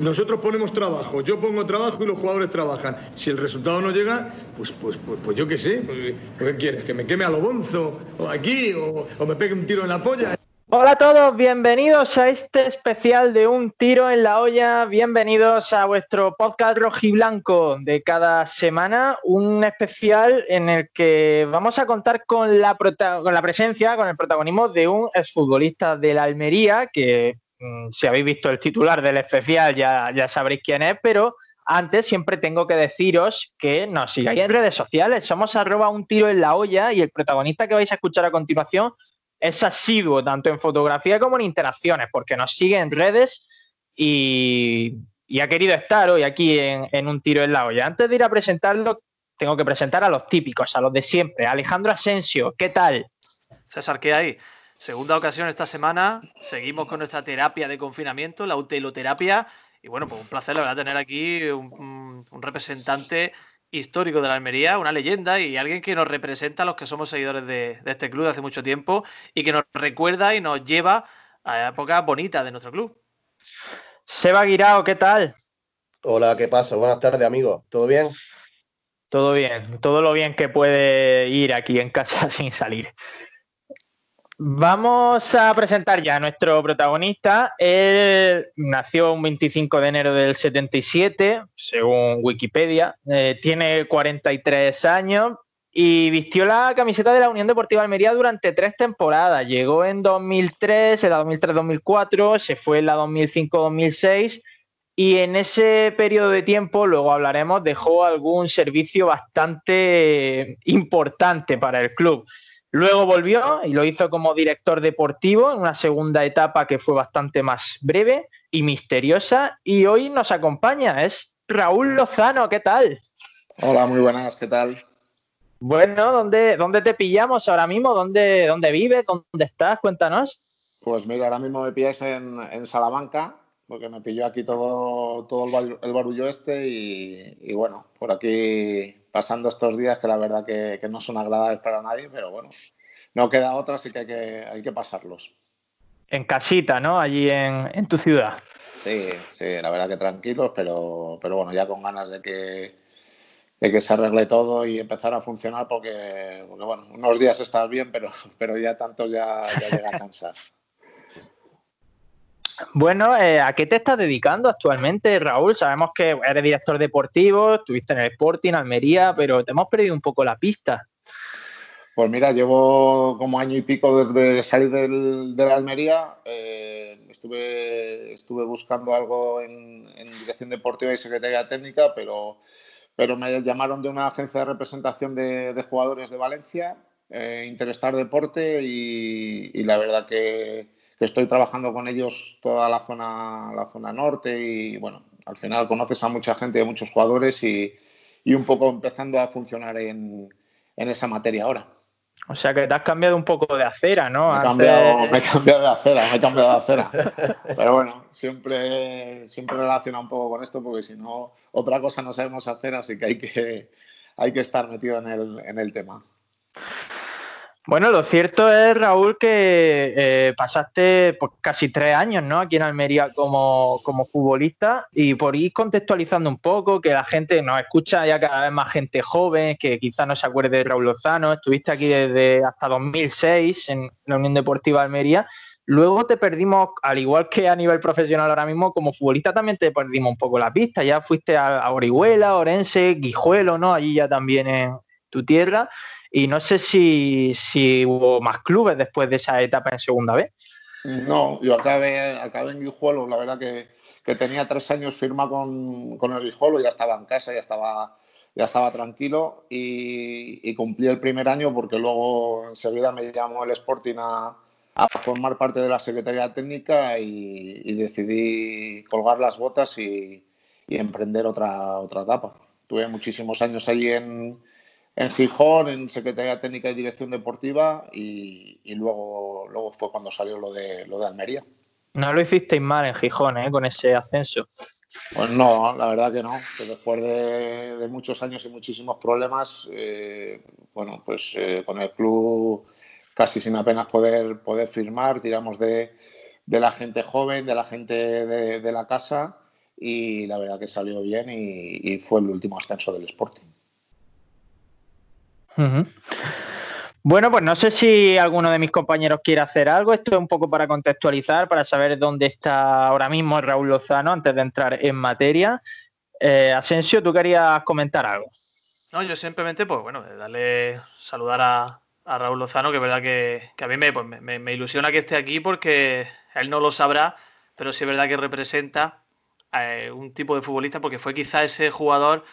Nosotros ponemos trabajo, yo pongo trabajo y los jugadores trabajan. Si el resultado no llega, pues, pues, pues, pues yo qué sé. Pues, ¿Qué quieres? ¿Que me queme a lo bonzo? ¿O aquí? O, ¿O me pegue un tiro en la polla? Hola a todos, bienvenidos a este especial de Un Tiro en la Olla, bienvenidos a vuestro podcast rojiblanco de cada semana, un especial en el que vamos a contar con la, con la presencia, con el protagonismo de un exfutbolista de la Almería, que si habéis visto el titular del especial ya, ya sabréis quién es, pero antes siempre tengo que deciros que nos sigáis en redes sociales, somos arroba un tiro en la olla y el protagonista que vais a escuchar a continuación es asiduo tanto en fotografía como en interacciones, porque nos sigue en redes y, ha querido estar hoy aquí en, un tiro en la olla. Antes de ir a presentarlo, tengo que presentar a los típicos, a los de siempre. Alejandro Asensio, ¿qué tal? César, ¿qué hay? Segunda ocasión esta semana, seguimos con nuestra terapia de confinamiento, la uteloterapia. Y bueno, pues un placer, la verdad, tener aquí un representante histórico de la Almería, una leyenda y alguien que nos representa a los que somos seguidores de, este club de hace mucho tiempo y que nos recuerda y nos lleva a épocas bonitas de nuestro club. Seba Guirao, ¿qué tal? Hola, ¿qué pasa? Buenas tardes, amigo. ¿Todo bien? Todo bien, todo lo bien que puede ir aquí en casa sin salir. Vamos a presentar ya a nuestro protagonista. Él nació un 25 de enero del 77, según Wikipedia. Eh, tiene 43 años y vistió la camiseta de la Unión Deportiva Almería durante tres temporadas. Llegó en 2003, en la 2003-2004, se fue en la 2005-2006 y en ese periodo de tiempo, luego hablaremos, dejó algún servicio bastante importante para el club. Luego volvió y lo hizo como director deportivo en una segunda etapa que fue bastante más breve y misteriosa. Y hoy nos acompaña, es Raúl Lozano, ¿qué tal? Hola, muy buenas, ¿qué tal? Bueno, ¿dónde, dónde te pillamos ahora mismo? ¿Dónde, ¿Dónde vives? ¿Dónde estás? Cuéntanos. Pues mira, ahora mismo me pilláis en, Salamanca, porque me pilló aquí todo, todo el, barullo este y, bueno, por aquí pasando estos días que la verdad que, no son agradables para nadie, pero bueno, no queda otra, así que hay que, hay que pasarlos. En casita, ¿no? Allí en, tu ciudad. Sí, sí, la verdad que tranquilos, pero, pero bueno, ya con ganas de que, de que se arregle todo y empezar a funcionar porque, bueno, unos días estás bien, pero, pero ya tanto ya, ya llega a cansar. Bueno, eh, ¿a qué te estás dedicando actualmente, Raúl? Sabemos que eres director deportivo, estuviste en el Sporting, Almería, pero te hemos perdido un poco la pista. Pues mira, llevo como año y pico desde salir del, de la Almería. Eh, estuve, estuve buscando algo en, dirección deportiva y secretaría técnica, pero, pero me llamaron de una agencia de representación de, jugadores de Valencia, eh, Interestar Deporte, y la verdad que que estoy trabajando con ellos toda la zona, la zona norte y bueno, al final conoces a mucha gente, a muchos jugadores y, un poco empezando a funcionar en, esa materia ahora. O sea que te has cambiado un poco de acera, ¿no? Me he, cambiado, me he cambiado, de acera, me he cambiado de acera. Pero bueno, siempre, siempre relaciona un poco con esto porque si no, otra cosa no sabemos hacer, así que hay que, hay que estar metido en el, en el tema. Bueno, lo cierto es, Raúl, que eh, pasaste pues, casi tres años ¿no? aquí en Almería como, futbolista y por ir contextualizando un poco, que la gente nos escucha ya cada vez más gente joven, que quizás no se acuerde de Raúl Lozano, estuviste aquí desde hasta 2006 en la Unión Deportiva Almería, luego te perdimos, al igual que a nivel profesional ahora mismo, como futbolista también te perdimos un poco la pista, ya fuiste a, a Orihuela, Orense, Guijuelo, ¿no? Allí ya también en tu tierra. Y no sé si, hubo más clubes después de esa etapa en segunda vez. No, yo acabé, acabé en Guijuelo, la verdad que, tenía tres años firma con, el Guijuelo, ya estaba en casa, ya estaba, ya estaba tranquilo y, cumplí el primer año porque luego enseguida me llamó el Sporting a, formar parte de la Secretaría Técnica y, decidí colgar las botas y, y, emprender otra, otra etapa. Tuve muchísimos años allí en, en Gijón, en Secretaría Técnica y Dirección Deportiva, y, luego, luego fue cuando salió lo de, lo de Almería. No lo hicisteis mal en Gijón, ¿eh? con ese ascenso. Pues no, la verdad que no. Que después de, muchos años y muchísimos problemas, eh, bueno, pues eh, con el club casi sin apenas poder, poder firmar, tiramos de, la gente joven, de la gente de, de la casa y la verdad que salió bien y, fue el último ascenso del Sporting. Bueno, pues no sé si alguno de mis compañeros quiere hacer algo. Esto es un poco para contextualizar, para saber dónde está ahora mismo Raúl Lozano antes de entrar en materia. Eh, Asensio, ¿tú querías comentar algo? No, yo simplemente, pues bueno, darle saludar a, Raúl Lozano, que es verdad que, a mí pues, me, ilusiona que esté aquí porque él no lo sabrá, pero sí es verdad que representa eh, un tipo de futbolista porque fue quizá ese jugador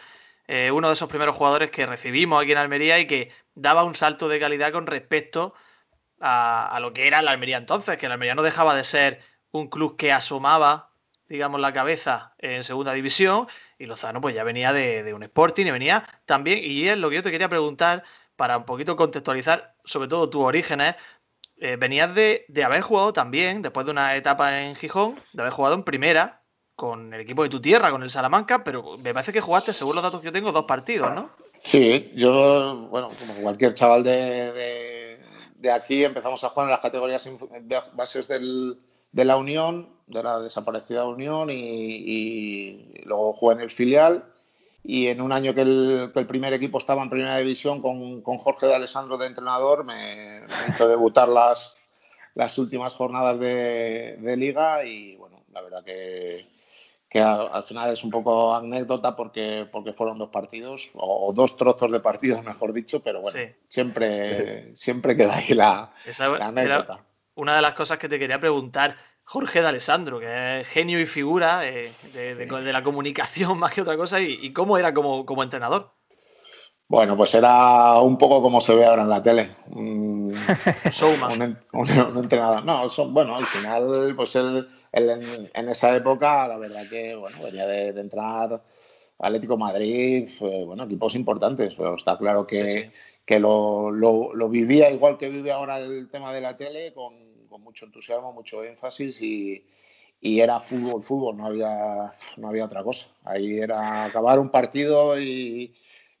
eh, uno de esos primeros jugadores que recibimos aquí en Almería y que daba un salto de calidad con respecto a, lo que era la Almería entonces, que la Almería no dejaba de ser un club que asomaba, digamos, la cabeza en segunda división y Lozano pues ya venía de, un Sporting y venía también, y es lo que yo te quería preguntar para un poquito contextualizar sobre todo tus orígenes, eh, venías de, de haber jugado también, después de una etapa en Gijón, de haber jugado en primera, con el equipo de tu tierra, con el Salamanca, pero me parece que jugaste, según los datos que yo tengo, dos partidos, ¿no? Sí, yo, bueno, como cualquier chaval de, de, aquí, empezamos a jugar en las categorías bases del, de la Unión, de la desaparecida Unión, y, luego jugué en el filial. Y en un año que el, que el primer equipo estaba en primera división con, con Jorge de Alessandro de entrenador, me, hizo debutar las, las últimas jornadas de, de liga y bueno, la verdad que, que al, final es un poco anécdota porque, porque fueron dos partidos, o, dos trozos de partidos, mejor dicho, pero bueno, siempre, siempre queda ahí la, anécdota. Una de las cosas que te quería preguntar, Jorge de Alessandro, que es genio y figura eh, de, la comunicación más que otra cosa, y, cómo era como, como entrenador. Bueno, pues era un poco como se ve ahora en la tele. Un, un, entrenador. No, bueno, al final, pues él, en, esa época, la verdad que, bueno, venía de, entrar Atlético Madrid, bueno, equipos importantes, pero está claro que, que lo, lo, vivía igual que vive ahora el tema de la tele, con, con mucho entusiasmo, mucho énfasis y, y era fútbol, fútbol, no había, no había otra cosa. Ahí era acabar un partido y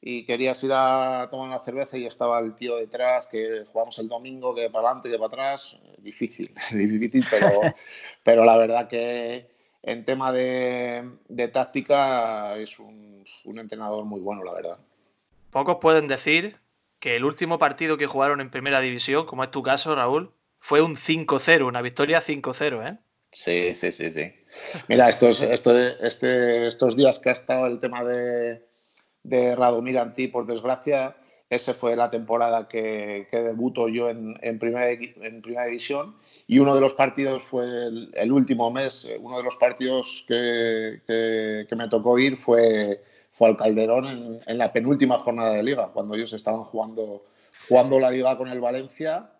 y querías ir a tomar una cerveza y estaba el tío detrás, que jugamos el domingo, que para adelante, que para atrás, difícil, difícil, pero, pero la verdad que en tema de, táctica es un, entrenador muy bueno, la verdad. Pocos pueden decir que el último partido que jugaron en primera división, como es tu caso, Raúl, fue un 5-0, una victoria 5-0, ¿eh? Sí, sí, sí, sí. Mira, estos, este, estos días que ha estado el tema de, de Radomir Antí, por desgracia, esa fue la temporada que, que debuto yo en, primera, en primera división. Y uno de los partidos fue el, último mes, eh, uno de los partidos que, que, me tocó ir fue, fue al Calderón en, la penúltima jornada de liga, cuando ellos estaban jugando, jugando la liga con el Valencia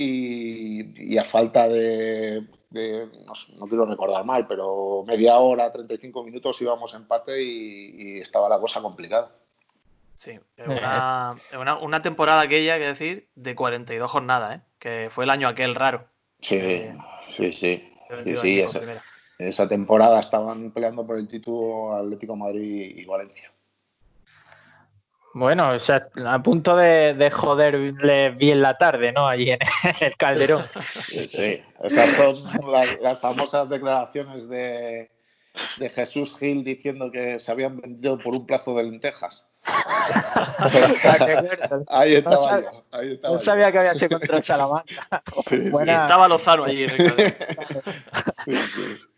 y, y a falta de, no, quiero recordar mal, pero media hora, 35 minutos íbamos empate y, estaba la cosa complicada. Sí, una, una, temporada aquella, que decir, de 42 jornadas, ¿eh? que fue el año aquel raro. Sí, eh, sí, sí. sí, esa, temporada estaban peleando por el título Atlético Madrid y Valencia. Bueno, o sea, a punto de, de joderle bien la tarde, ¿no? Allí en, el Calderón. Sí, esas son las, famosas declaraciones de, de, Jesús Gil diciendo que se habían vendido por un plazo de lentejas. ahí estaba yo. Ahí estaba no sabía que había sido contra Salamanca. Sí, Estaba Lozano allí.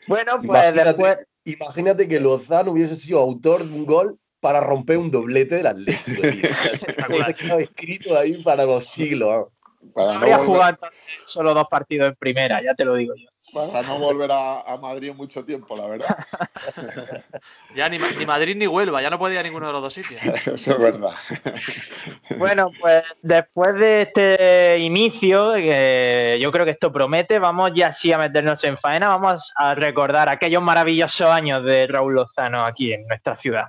Bueno, pues después. Imagínate que Lozano hubiese sido autor de un gol para romper un doblete del Atlético. Se quedado escrito ahí para los siglos. Para no jugar solo dos partidos en primera, ya te lo digo yo. Para no volver a, Madrid mucho tiempo, la verdad. ya ni, Madrid ni Huelva, ya no puede ir a ninguno de los dos sitios. Eso es verdad. bueno, pues después de este inicio, que yo creo que esto promete, vamos ya sí a meternos en faena, vamos a recordar aquellos maravillosos años de Raúl Lozano aquí en nuestra ciudad.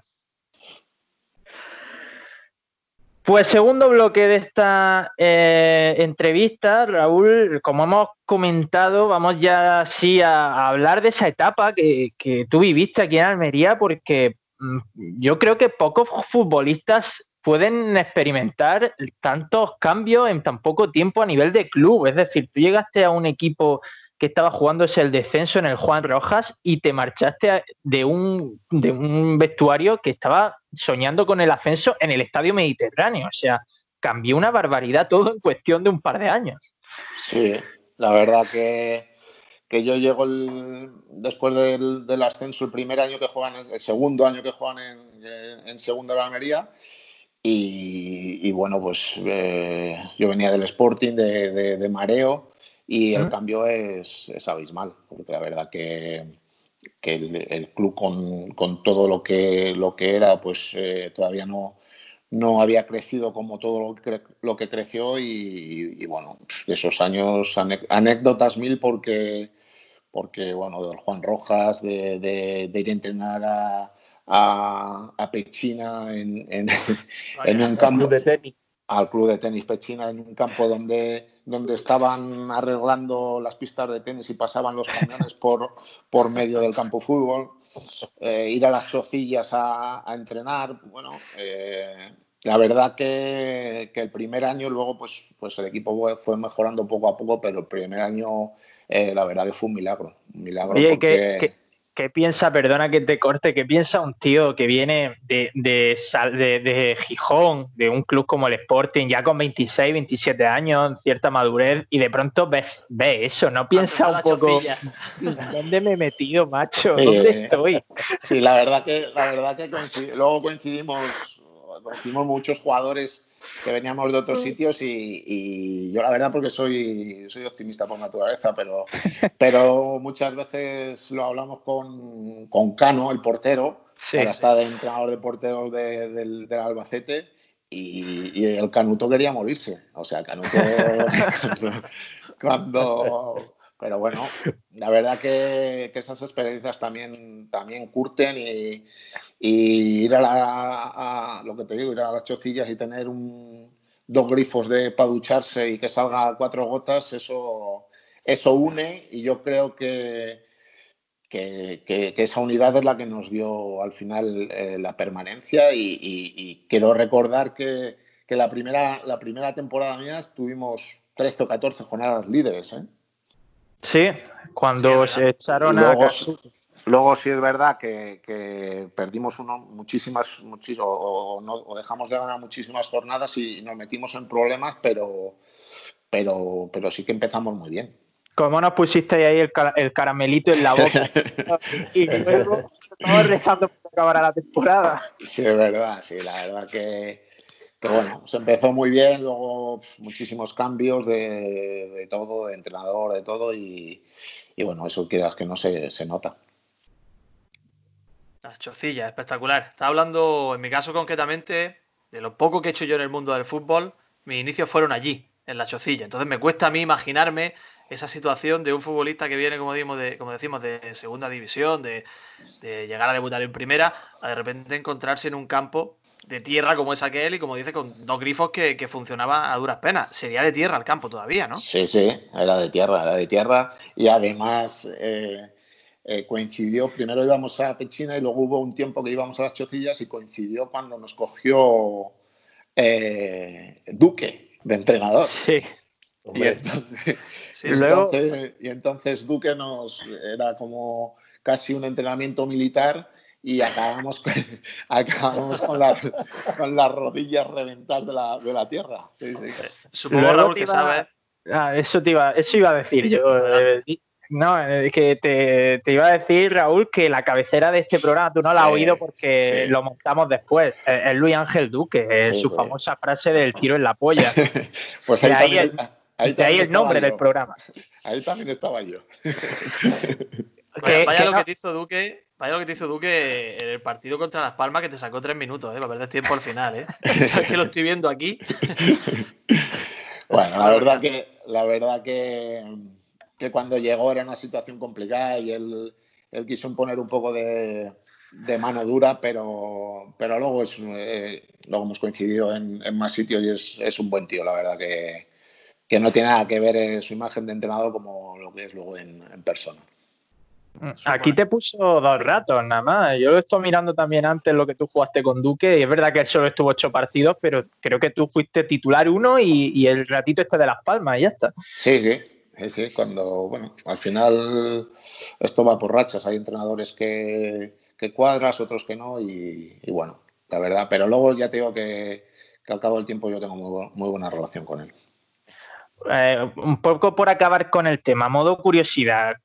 Pues segundo bloque de esta eh, entrevista, Raúl, como hemos comentado, vamos ya sí a, hablar de esa etapa que, tú viviste aquí en Almería, porque mm, yo creo que pocos futbolistas pueden experimentar tantos cambios en tan poco tiempo a nivel de club. Es decir, tú llegaste a un equipo que estaba jugándose el descenso en el Juan Rojas y te marchaste de un, de un vestuario que estaba soñando con el ascenso en el Estadio Mediterráneo. O sea, cambió una barbaridad todo en cuestión de un par de años. Sí, la verdad que, que yo llego después del, ascenso, el primer año que juegan, el segundo año que juegan en, en Segunda de. Y, bueno, pues eh, yo venía del Sporting, de mareo, y el cambio es, abismal, porque la verdad que, el, club con, todo lo que, lo que era, pues eh, todavía no, no había crecido como todo lo que, lo que creció y, bueno, esos años, anécdotas mil porque, porque bueno, del Juan Rojas, de, ir a entrenar a, a, Pechina en, en, un campo de tenis. al club de tenis Pechina en un campo donde, donde estaban arreglando las pistas de tenis y pasaban los camiones por, por medio del campo fútbol, eh, ir a las chocillas a, entrenar. Bueno, eh, la verdad que, el primer año luego pues, pues el equipo fue mejorando poco a poco, pero el primer año eh, la verdad que fue un milagro. Un milagro porque... ¿Qué piensa, perdona que te corte, qué piensa un tío que viene de, de, de, Gijón, de un club como el Sporting, ya con 26, 27 años, cierta madurez, y de pronto ves, ve eso, no piensa un poco, ¿dónde me he metido, macho? ¿Dónde estoy? Sí, la verdad que, la verdad que luego coincidimos, coincidimos muchos jugadores que veníamos de otros mm. sitios y, yo la verdad porque soy, soy optimista por naturaleza, pero, pero muchas veces lo hablamos con, con Cano, el portero, que ahora está de entrenador de porteros del, Albacete y, el Canuto quería morirse. O sea, Canuto cuando... Pero bueno, la verdad que, que, esas experiencias también, también curten y, ir a, la, lo que te digo, ir a las chocillas y tener un, dos grifos de para ducharse y que salga cuatro gotas, eso, eso une y yo creo que, que, esa unidad es la que nos dio al final eh, la permanencia y, quiero recordar que, la, primera, la primera temporada mía estuvimos 13 o 14 jornadas líderes. ¿eh? Sí, cuando se echaron luego, a. Luego sí es verdad que, perdimos uno, muchísimas, o, dejamos de ganar muchísimas jornadas y nos metimos en problemas, pero, pero, pero sí que empezamos muy bien. ¿Cómo nos pusiste ahí el, caramelito en la boca? y luego estamos rezando para acabar la temporada. Sí, es verdad, sí, la verdad que pero bueno, se empezó muy bien, luego muchísimos cambios de, todo, de entrenador, de todo, y, bueno, eso quieras que no se, se nota. Las chocillas, espectacular. Estaba hablando, en mi caso concretamente, de lo poco que he hecho yo en el mundo del fútbol. Mis inicios fueron allí, en la chocilla. Entonces me cuesta a mí imaginarme esa situación de un futbolista que viene, como, decimos, de, como decimos, de segunda división, de, de llegar a debutar en primera, a de repente encontrarse en un campo de tierra como es aquel y como dice, con dos grifos que, que funcionaba a duras penas. Sería de tierra el campo todavía, ¿no? Sí, sí, era de tierra, era de tierra y además eh, eh, coincidió, primero íbamos a Pechina y luego hubo un tiempo que íbamos a las Chocillas y coincidió cuando nos cogió eh, Duque de entrenador. Sí. Y entonces, y entonces Duque nos era como casi un entrenamiento militar y acabamos con, acabamos con, con las rodillas reventadas de la, de la tierra. Sí, sí. Supongo, Raúl, que sabe. Ah, eso, te iba, eso iba a decir yo. Eh, no, es que te, te, iba a decir, Raúl, que la cabecera de este programa tú no la has oído porque lo montamos después. Es, Luis Ángel Duque, su famosa frase del tiro en la polla. pues ahí, ahí, el, ahí, ahí el nombre del programa. Ahí también estaba yo. vaya, lo que te hizo Duque Vaya lo que te hizo Duque en el partido contra Las Palmas que te sacó tres minutos, ¿eh? Para perder tiempo al final, ¿eh? que lo estoy viendo aquí. bueno, la verdad que, la verdad que, que, cuando llegó era una situación complicada y él, él quiso imponer un poco de, mano dura, pero, pero luego, es, eh, luego hemos coincidido en, más sitios y es, es, un buen tío, la verdad que, que no tiene nada que ver eh, su imagen de entrenador como lo que es luego en persona. Mm, aquí te puso dos ratos nada más. Yo lo estoy mirando también antes lo que tú jugaste con Duque y es verdad que él solo estuvo ocho partidos, pero creo que tú fuiste titular uno y, el ratito este de Las Palmas y ya está. Sí, sí. Es que cuando, bueno, al final esto va por rachas. Hay entrenadores que, cuadras, otros que no, y, bueno, la verdad. Pero luego ya te digo que, al cabo del tiempo yo tengo muy buena relación con él. Eh, un poco por acabar con el tema, modo curiosidad,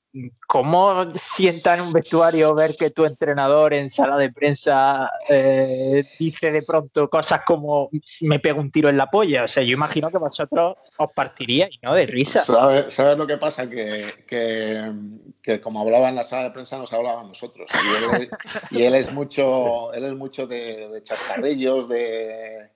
¿cómo sienta en un vestuario ver que tu entrenador en sala de prensa eh, dice de pronto cosas como me pego un tiro en la polla? O sea, yo imagino que vosotros os partiríais, ¿no? De risa. ¿Sabes, lo que pasa? Que, como hablaba en la sala de prensa, nos hablaba a nosotros. Y él, es mucho, él es mucho de chascarrillos, de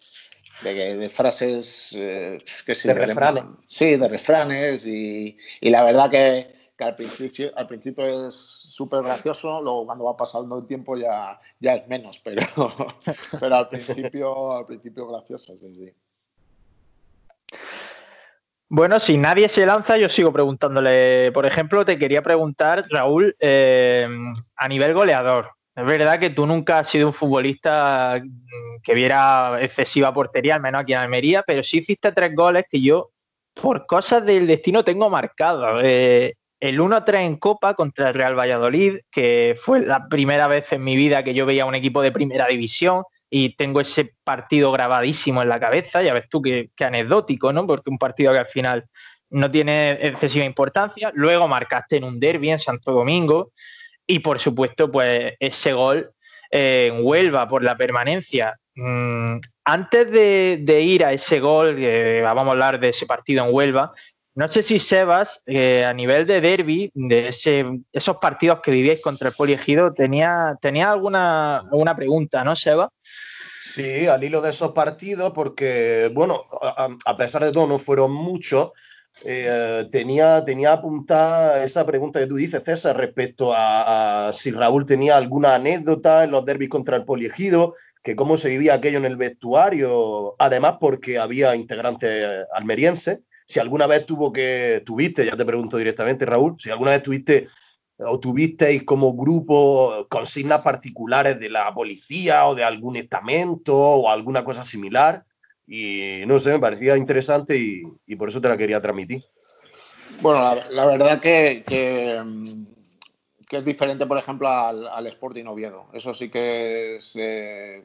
de, frases eh, que De refranes. Sí, de refranes. Y, la verdad que, al, principio, al principio es súper gracioso, luego cuando va pasando el tiempo ya, ya es menos, pero, pero al, principio, al principio gracioso, sí, Bueno, si nadie se lanza, yo sigo preguntándole. Por ejemplo, te quería preguntar, Raúl, eh, a nivel goleador, es verdad que tú nunca has sido un futbolista que viera excesiva portería, al menos aquí en Almería, pero sí hiciste tres goles que yo, por cosas del destino, tengo marcados. Eh, el 1-3 en Copa contra el Real Valladolid, que fue la primera vez en mi vida que yo veía un equipo de primera división y tengo ese partido grabadísimo en la cabeza. Ya ves tú qué, anecdótico, ¿no? Porque un partido que al final no tiene excesiva importancia. Luego marcaste en un derby en Santo Domingo y por supuesto, pues ese gol en Huelva por la permanencia. Mm, antes de, ir a ese gol, vamos a hablar de ese partido en Huelva, no sé si Sebas, eh, a nivel de derby, de esos partidos que vivíais contra el Poliegido, tenía, tenía alguna, pregunta, ¿no, Sebas? Sí, al hilo de esos partidos, porque, bueno, a pesar de todo, no fueron muchos, eh, tenía, tenía apuntada esa pregunta que tú dices, César, respecto a, si Raúl tenía alguna anécdota en los derbis contra el Poliegido, que cómo se vivía aquello en el vestuario, además porque había integrantes almerienses. Si alguna vez tuvo que, tuviste, ya te pregunto directamente, Raúl, si alguna vez tuviste o tuvisteis como grupo consignas particulares de la policía o de algún estamento o alguna cosa similar, y no sé, me parecía interesante y, por eso te la quería transmitir. Bueno, la, verdad que, que, es diferente, por ejemplo, al, Sporting Oviedo. Eso sí que es eh,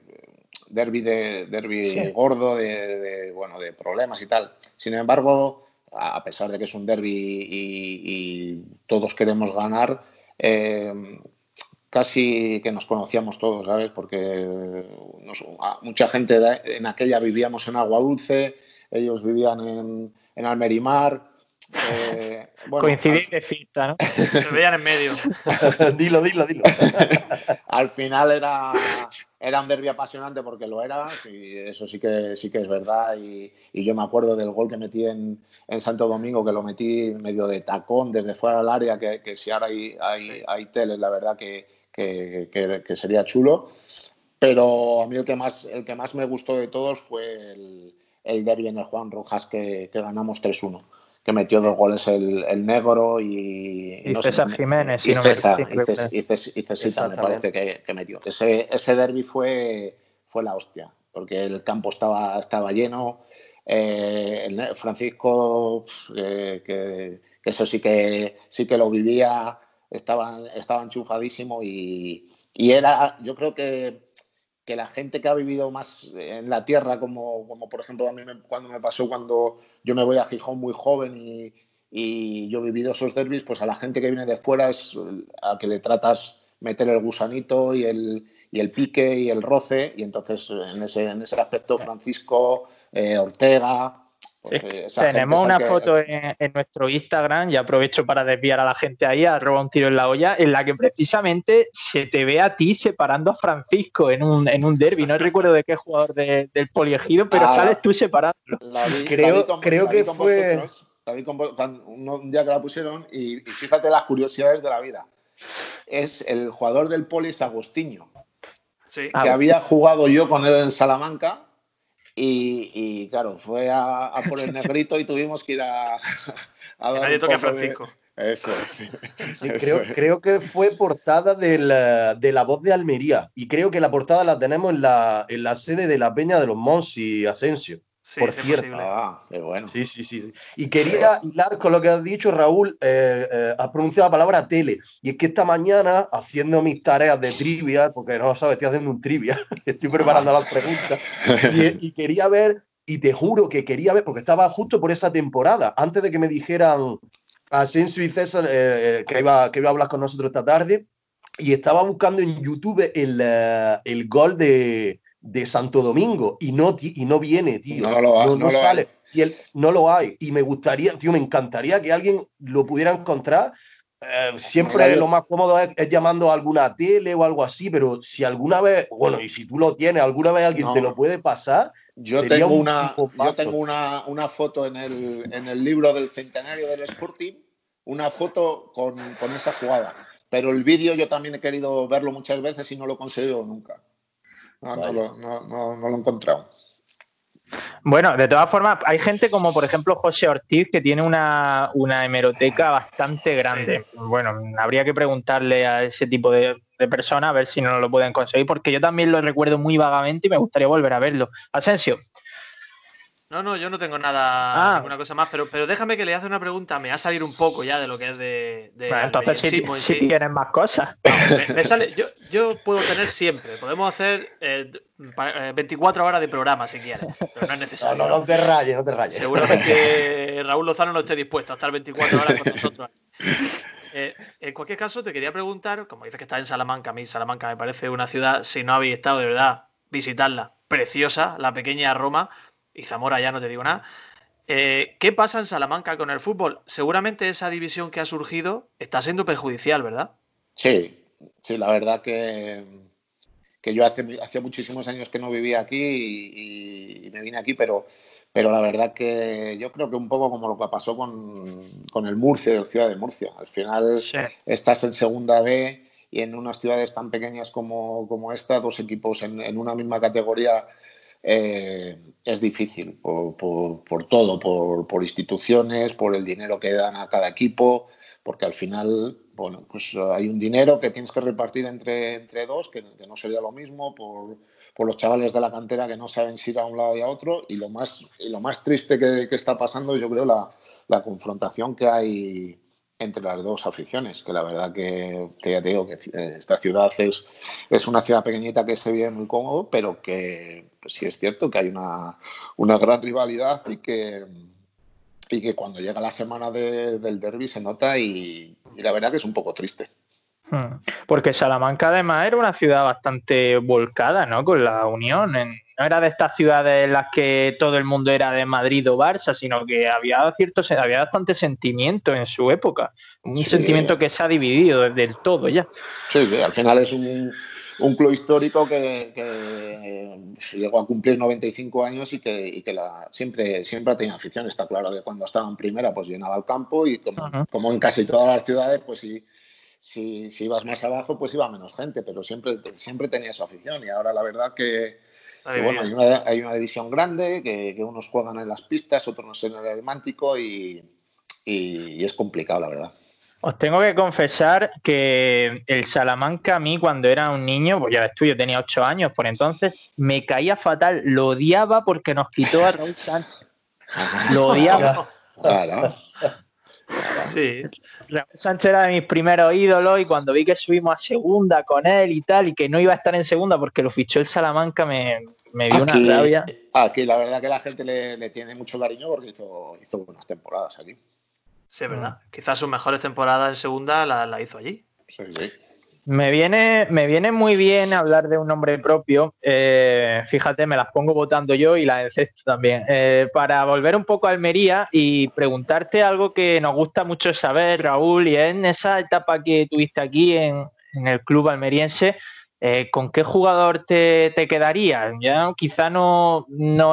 derby, de, derby gordo, de, bueno, de problemas y tal. Sin embargo, a pesar de que es un derby y, todos queremos ganar, eh, casi que nos conocíamos todos, ¿sabes? Porque mucha gente en aquella vivíamos en Agua Dulce, ellos vivían en, en Almerimar. Eh, Coincidís de fiesta, ¿no? Se veían en medio. dilo, dilo, dilo. Al final era, era un derbi apasionante porque lo era, y eso sí que, sí que es verdad. Y, yo me acuerdo del gol que metí en, en, Santo Domingo, que lo metí medio de tacón desde fuera del área, que, que si ahora hay, hay, hay teles, la verdad que, que, sería chulo. Pero a mí el que más, el que más me gustó de todos fue el, el derby en el Juan Rojas que, ganamos 3-1 que metió dos goles el, negro y, y César Jiménez y, César, y, César, me parece que, metió. Ese, ese derby fue, fue la hostia porque el campo estaba, estaba lleno. Eh, Francisco que, que, eso sí que sí que lo vivía estaba, estaba enchufadísimo y, era, yo creo que, la gente que ha vivido más en la tierra, como, como por ejemplo a mí cuando me pasó cuando yo me voy a Gijón muy joven y, yo he vivido esos derbis, pues a la gente que viene de fuera es a que le tratas meter el gusanito y el, y el pique y el roce, y entonces en ese, en ese aspecto Francisco, eh, Ortega, pues, eh, tenemos una foto en, nuestro Instagram, y aprovecho para desviar a la gente ahí, a robar un tiro en la olla, en la que precisamente se te ve a ti separando a Francisco en un, en un derby. No recuerdo de qué jugador del poliegido, pero ah, sales tú separándolo. creo creo que fue. un día que la pusieron, y, fíjate las curiosidades de la vida. Es el jugador del poli es Agostinho, que ah, había jugado yo con él en Salamanca y, claro, fue a, por el negrito y tuvimos que ir a, a dar Nadie toque a Francisco. Eso, sí. creo, creo, que fue portada de la voz de Almería. Y creo que la portada la tenemos en la, en la sede de la Peña de los Mons y Asensio. Por cierto. Ah, qué bueno. Sí, sí, sí, Y quería hilar con lo que has dicho, Raúl. Eh, eh, has pronunciado la palabra tele. Y es que esta mañana, haciendo mis tareas de trivia, porque no lo sabes, estoy haciendo un trivia, estoy preparando las preguntas, y, quería ver, y te juro que quería ver, porque estaba justo por esa temporada, antes de que me dijeran Asensio y César eh, que, iba, que iba a hablar con nosotros esta tarde, y estaba buscando en YouTube el, el gol de, de Santo Domingo y no, y no viene, tío. No, lo, no, sale. Y él, no lo hay. Y me gustaría, tío, me encantaría que alguien lo pudiera encontrar. Eh, siempre lo más cómodo es, llamando a alguna tele o algo así, pero si alguna vez, bueno, y si tú lo tienes, alguna vez alguien te lo puede pasar. Yo tengo, una, yo tengo una, una, foto en el, en el libro del centenario del Sporting, una foto con, con esa jugada. Pero el vídeo yo también he querido verlo muchas veces y no lo he conseguido nunca. No, no, lo, no, lo he encontrado. Bueno, de todas formas, hay gente como por ejemplo José Ortiz que tiene una, hemeroteca bastante grande. Bueno, habría que preguntarle a ese tipo de, de personas a ver si no lo pueden conseguir, porque yo también lo recuerdo muy vagamente y me gustaría volver a verlo. Asensio. No, no, yo no tengo nada, ah. ninguna cosa más, pero, pero déjame que le hace una pregunta. Me va a salir un poco ya de lo que es de. entonces, si, si tienes más cosas. me, sale, yo, yo, puedo tener siempre. Podemos hacer 24 eh, horas de programa si quieres, pero no es necesario. No, no, no te rayes, no te rayes. Seguramente Raúl Lozano no esté dispuesto a estar 24 horas con nosotros. Eh, en cualquier caso, te quería preguntar, como dices que estás en Salamanca, a mí Salamanca me parece una ciudad, si no habéis estado de verdad, visitarla, preciosa, la pequeña Roma y Zamora ya no te digo nada. Eh, ¿Qué pasa en Salamanca con el fútbol? Seguramente esa división que ha surgido está siendo perjudicial, ¿verdad? Sí, sí, la verdad que, que yo hace, hace muchísimos años que no vivía aquí y, me vine aquí, pero, pero la verdad que yo creo que un poco como lo que pasó con, el Murcia, el Ciudad de Murcia. Al final estás en segunda B y en unas ciudades tan pequeñas como, como esta, dos equipos en, en una misma categoría eh, es difícil por, todo, por, instituciones, por el dinero que dan a cada equipo, porque al final, bueno, pues hay un dinero que tienes que repartir entre, entre dos, que, no sería lo mismo, por, los chavales de la cantera que no saben si ir a un lado y a otro, y lo más, y lo más triste que, está pasando, yo creo, la, la confrontación que hay entre las dos aficiones, que la verdad que, ya te digo que eh, esta ciudad es, es una ciudad pequeñita que se vive muy cómodo, pero que sí es cierto que hay una, una gran rivalidad y que, y que cuando llega la semana del derby se nota y, y la verdad que es un poco triste. Hmm. Porque Salamanca además era una ciudad bastante volcada, ¿no? Con la Unión. No era de estas ciudades en las que todo el mundo era de Madrid o Barça, sino que había cierto, había bastante sentimiento en su época. Un sentimiento que se ha dividido del todo ya. Sí, sí, al final es un, un club histórico que, eh, llegó a cumplir 95 años y que, la, siempre, siempre ha tenido afición. Está claro que cuando estaba en primera, pues llenaba el campo y como, como en casi todas las ciudades, pues sí si, si, ibas más abajo, pues iba menos gente, pero siempre, siempre tenía su afición. Y ahora la verdad que, bueno, hay una, hay una, división grande, que, unos juegan en las pistas, otros en el Atlántico y, y, es complicado, la verdad. Os tengo que confesar que el Salamanca a mí cuando era un niño, pues ya ves tú, yo tenía ocho años por entonces, me caía fatal, lo odiaba porque nos quitó a Raúl Sánchez. Lo odiaba. Claro. Sí. Sánchez era de mis primeros ídolos y cuando vi que subimos a segunda con él y tal, y que no iba a estar en segunda porque lo fichó el Salamanca, me, dio una rabia. Aquí la verdad que la gente le, tiene mucho cariño porque hizo, hizo buenas temporadas aquí. Sí, es verdad. Quizás sus mejores temporadas en segunda la, la hizo allí. Sí, sí. Me viene, me viene muy bien hablar de un nombre propio. Eh, fíjate, me las pongo votando yo y las encesto también. Eh, para volver un poco a Almería y preguntarte algo que nos gusta mucho saber, Raúl, y en esa etapa que tuviste aquí en, el club almeriense, eh, ¿con qué jugador te, te quedarías? Ya quizá no,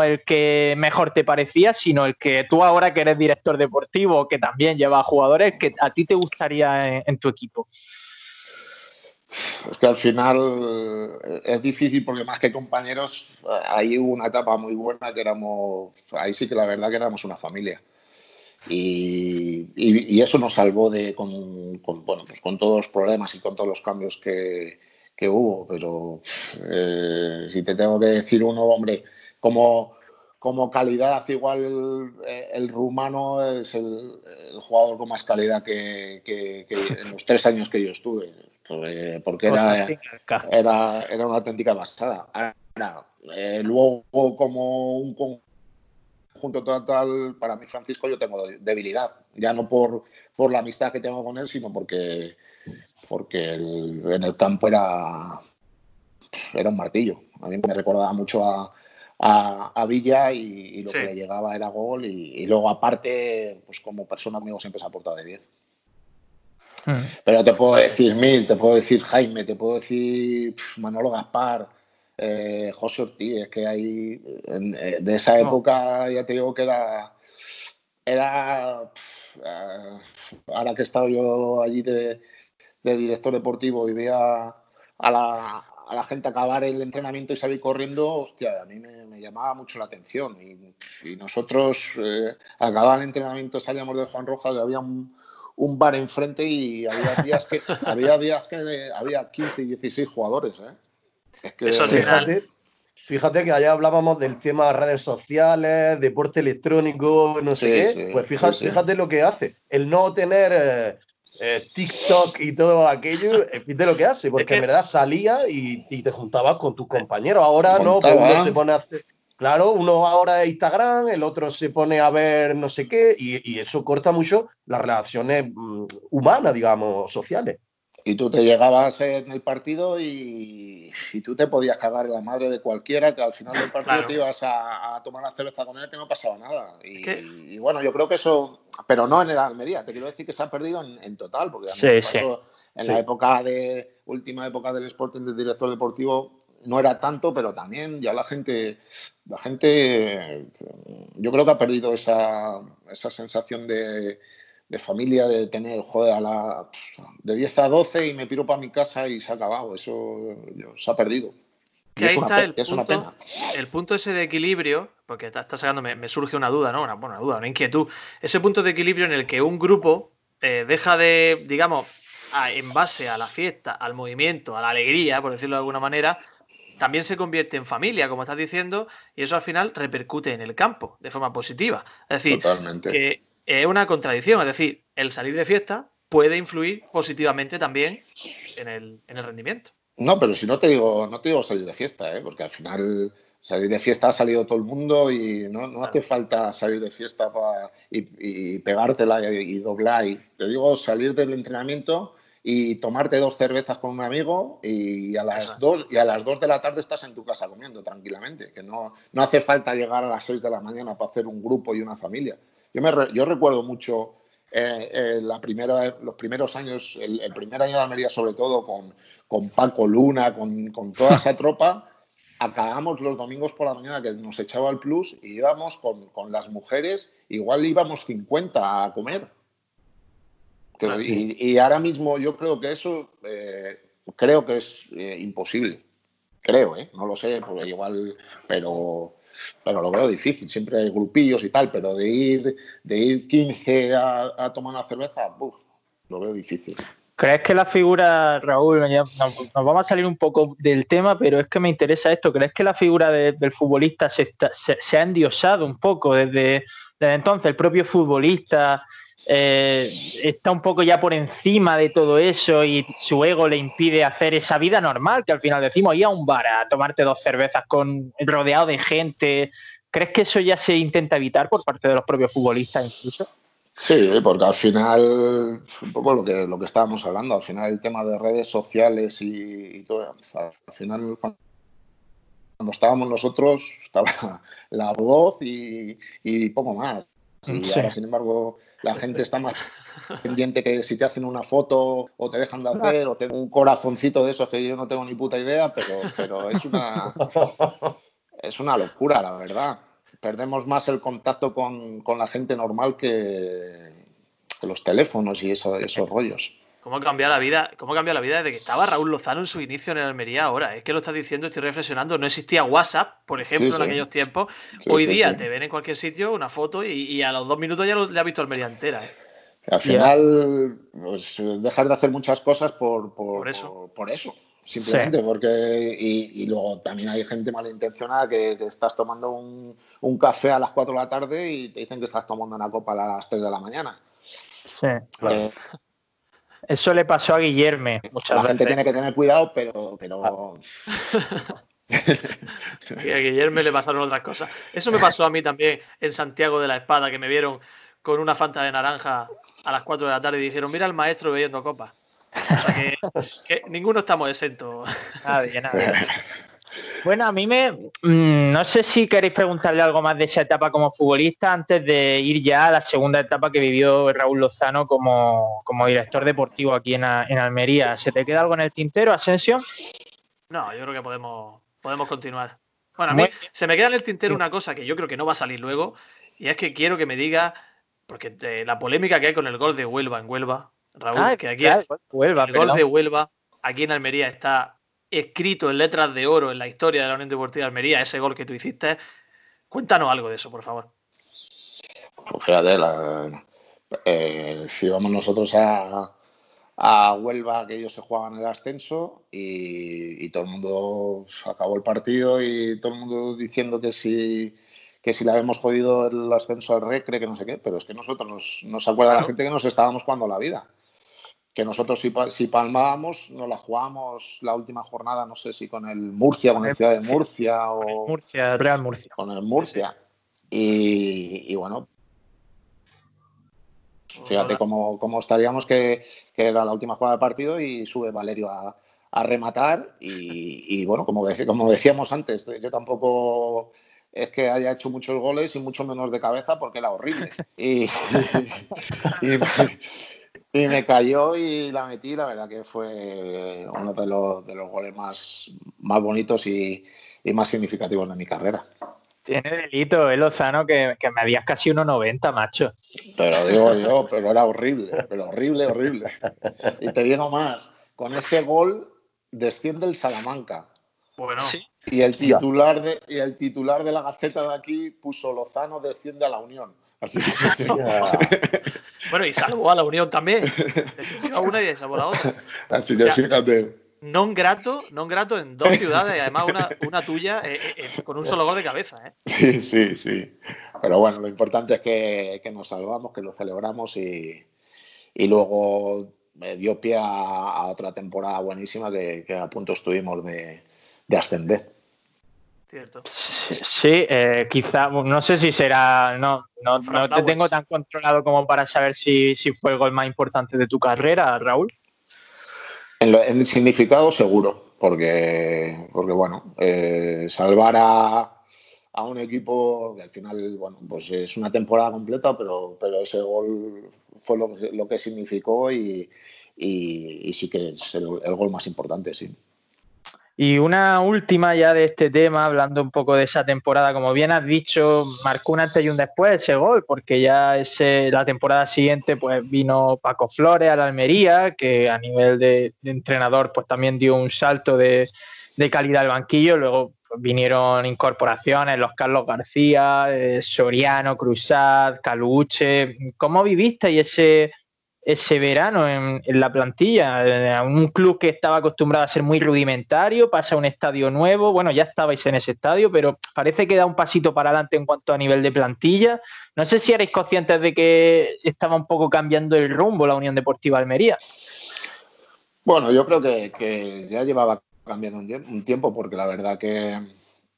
el que mejor te parecía, sino el que tú ahora que eres director deportivo, que también lleva jugadores, que a ti te gustaría en tu equipo. Es que al final eh, es difícil porque más que compañeros, hay una etapa muy buena que éramos, ahí sí que la verdad que éramos una familia. Y, eso nos salvó de con, bueno, pues con todos los problemas y con todos los cambios que, hubo. Pero eh, si te tengo que decir uno, hombre, como, como calidad, igual eh, el, rumano es el, jugador con más calidad que, en los tres años que yo estuve, porque era, era, era una auténtica basada. Ahora, eh, luego, como un conjunto total, para mí, Francisco, yo tengo debilidad, ya no por, por la amistad que tengo con él, sino porque, porque en el campo era, era un martillo. A mí me recordaba mucho a a, Villa y, lo que le llegaba era gol y, luego aparte, pues como persona amigo siempre se ha portado de 10. Hmm. Pero te puedo decir Mil, te puedo decir Jaime, te puedo decir Manolo Gaspar, eh, José Ortiz, que hay eh, de esa época ya te digo que era era eh, ahora que he estado yo allí de, de director deportivo y veía a la, a la gente acabar el entrenamiento y salir corriendo, hostia, a mí me, llamaba mucho la atención. Y, nosotros eh, acababa el entrenamiento, salíamos del Juan Rojas y había un, bar enfrente y había días que había días que había 15 y 16 jugadores. ¿eh? fíjate, fíjate que allá hablábamos del tema de redes sociales, deporte electrónico, no sé qué. pues fíjate, fíjate lo que hace. El no tener eh, eh, TikTok y todo aquello, fíjate lo que hace, porque en verdad salía y, te juntabas con tus compañeros. Ahora no, pues uno se pone a hacer. Claro, uno ahora es Instagram, el otro se pone a ver no sé qué, y, eso corta mucho las relaciones mm, humanas, digamos, sociales. Y tú te llegabas en el partido y, tú te podías cagar en la madre de cualquiera, que al final del partido te ibas a, tomar una cerveza con él que no pasaba nada. Y, bueno, yo creo que eso, pero no en el Almería, te quiero decir que se ha perdido en, total, porque en la época de, última época del Sporting de director deportivo, no era tanto, pero también ya la gente, la gente, yo creo que ha perdido esa, esa sensación de de familia, de tener, joder, a la, de 10 a 12 y me piro para mi casa y se ha acabado. Eso se ha perdido. Que ahí está el, punto, el punto ese de equilibrio, porque está, sacando, me, surge una duda, ¿no? Una, bueno, una duda, una inquietud. Ese punto de equilibrio en el que un grupo eh, deja de, digamos, en base a la fiesta, al movimiento, a la alegría, por decirlo de alguna manera, también se convierte en familia, como estás diciendo, y eso al final repercute en el campo de forma positiva. Es decir, que es una contradicción. Es decir, el salir de fiesta puede influir positivamente también en el, rendimiento. No, pero si no te digo, no te digo salir de fiesta, ¿eh? porque al final salir de fiesta ha salido todo el mundo y no, hace falta salir de fiesta para, y, pegártela y, doblar. Y te digo salir del entrenamiento y tomarte dos cervezas con un amigo y a las dos y a las dos de la tarde estás en tu casa comiendo tranquilamente, que no, no hace falta llegar a las seis de la mañana para hacer un grupo y una familia. Yo, me, yo recuerdo mucho eh, eh, la primera, los primeros años, el, primer año de Almería sobre todo, con, con Paco Luna, con, con toda esa tropa, acabamos los domingos por la mañana que nos echaba el plus y íbamos con, con las mujeres, igual íbamos 50 a comer. Ah, y, ahora mismo yo creo que eso eh, creo que es imposible. Creo, ¿eh? No lo sé, porque igual, pero pero lo veo difícil. Siempre hay grupillos y tal, pero de ir, de ir 15 a, tomar una cerveza, lo veo difícil. ¿Crees que la figura, Raúl, nos, vamos a salir un poco del tema, pero es que me interesa esto, ¿crees que la figura del futbolista se, se, ha endiosado un poco desde, desde entonces? El propio futbolista eh, está un poco ya por encima de todo eso y su ego le impide hacer esa vida normal que al final decimos ir a un bar a tomarte dos cervezas rodeado de gente. ¿Crees que eso ya se intenta evitar por parte de los propios futbolistas incluso? Sí, porque al final, un poco lo que, lo que estábamos hablando, al final el tema de redes sociales y, todo, al final cuando estábamos nosotros estaba la voz y, poco más. Y ahora, sin embargo, la gente está más pendiente que si te hacen una foto o te dejan de hacer o te un corazoncito de esos que yo no tengo ni puta idea, pero, pero es una es una locura, la verdad. Perdemos más el contacto con, la gente normal que, los teléfonos y esos rollos. ¿Cómo cambia la vida? ¿Cómo cambia la vida desde que estaba Raúl Lozano en su inicio en el Almería ahora? Es que lo estás diciendo, estoy reflexionando. No existía WhatsApp, por ejemplo, en aquellos tiempos. Hoy día te ven en cualquier sitio una foto y, a los dos minutos ya lo, le has visto Almería entera. ¿eh? Al final, pues, dejar de hacer muchas cosas por, por, eso. Por, eso. simplemente porque y, luego también hay gente malintencionada que, que estás tomando un, un, café a las 4 de la tarde y te dicen que estás tomando una copa a las 3 de la mañana. Sí, claro. Eh, Eso le pasó a Guillerme muchas La gente tiene que tener cuidado, pero... pero... y a Guillerme le pasaron otras cosas. Eso me pasó a mí también en Santiago de la Espada, que me vieron con una fanta de naranja a las 4 de la tarde y dijeron, mira al maestro bebiendo copas que, ninguno estamos exentos. Bueno, a mí me. Mm, no sé si queréis preguntarle algo más de esa etapa como futbolista antes de ir ya a la segunda etapa que vivió Raúl Lozano como, director deportivo aquí en, Almería. ¿Se te queda algo en el tintero, Asensio? No, yo creo que podemos, podemos continuar. Bueno, a mí se me queda en el tintero una cosa que yo creo que no va a salir luego, y es que quiero que me diga, porque la polémica que hay con el gol de Huelva en Huelva, Raúl, ah, que aquí el gol de Huelva, aquí en Almería está escrito en letras de oro en la historia de la Unión Deportiva de Almería, ese gol que tú hiciste. Cuéntanos algo de eso, por favor. Pues fíjate, eh, si vamos nosotros a, a, Huelva, que ellos se jugaban el ascenso y, todo el mundo acabó el partido y todo el mundo diciendo que si que si le habíamos jodido el ascenso al Recre, que no sé qué, pero es que nosotros nos, nos acuerda la gente que nos estábamos jugando la vida que nosotros si, si, palmábamos, nos la jugábamos la última jornada, no sé si con el Murcia, con, el Ciudad de Murcia o... Murcia, Real Murcia. Con el Murcia. Y, bueno, fíjate cómo, cómo estaríamos que, era la última jugada de partido y sube Valerio a, rematar y, bueno, como, como decíamos antes, yo tampoco es que haya hecho muchos goles y mucho menos de cabeza porque era horrible. y, y me cayó y la metí, la verdad que fue uno de los, de los goles más, más bonitos y, más significativos de mi carrera. Tiene delito, eh, Lozano, que, que medías casi 1,90, macho. Pero digo yo, pero era horrible, pero horrible, horrible. Y te digo más, con ese gol desciende el Salamanca. Bueno, sí. Y el titular de, y el titular de la Gaceta de aquí puso Lozano desciende a la Unión. Así que, Bueno, y salvó a la Unión también. a una y salvó a la otra. Así que fíjate. Non grato, non grato en dos ciudades y además una, una tuya eh, eh, eh, con un solo gol de cabeza. ¿eh? Sí, sí, sí. Pero bueno, lo importante es que, que nos salvamos, que lo celebramos y, y luego me dio pie a, a, otra temporada buenísima que, que a punto estuvimos de, de ascender. Sí, eh, quizá, no sé si será, no, no, te tengo tan controlado como para saber si, fue el gol más importante de tu carrera, Raúl. En, el significado seguro, porque, porque bueno, eh, salvar a, un equipo que al final, bueno, pues es una temporada completa, pero, pero ese gol fue lo, lo que significó y, sí que es el gol más importante, sí. Y una última ya de este tema, hablando un poco de esa temporada, como bien has dicho, marcó un antes y un después ese gol, porque ya ese, la temporada siguiente pues vino Paco Flores a la Almería, que a nivel de, entrenador pues también dio un salto de, calidad al banquillo, luego pues, vinieron incorporaciones, los Carlos García, eh, Soriano, Cruzat, Caluche. ¿Cómo viviste ese, ese verano en, la plantilla. Eh, un club que estaba acostumbrado a ser muy rudimentario, pasa a un estadio nuevo. Bueno, ya estabais en ese estadio, pero parece que da un pasito para adelante en cuanto a nivel de plantilla. No sé si erais conscientes de que estaba un poco cambiando el rumbo la Unión Deportiva Almería. Bueno, yo creo que, ya llevaba cambiando un tiempo, porque la verdad que,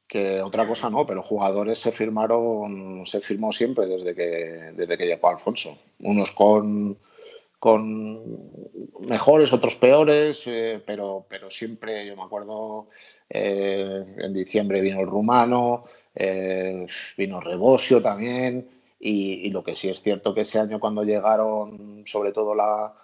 que otra cosa no, pero jugadores se firmaron, se firmó siempre desde que, desde que llegó Alfonso. Unos con con mejores, otros peores, eh, pero, pero siempre, yo me acuerdo, eh, en diciembre vino el rumano, eh, vino Rebosio también, y, lo que sí es cierto que ese año cuando llegaron, sobre todo la,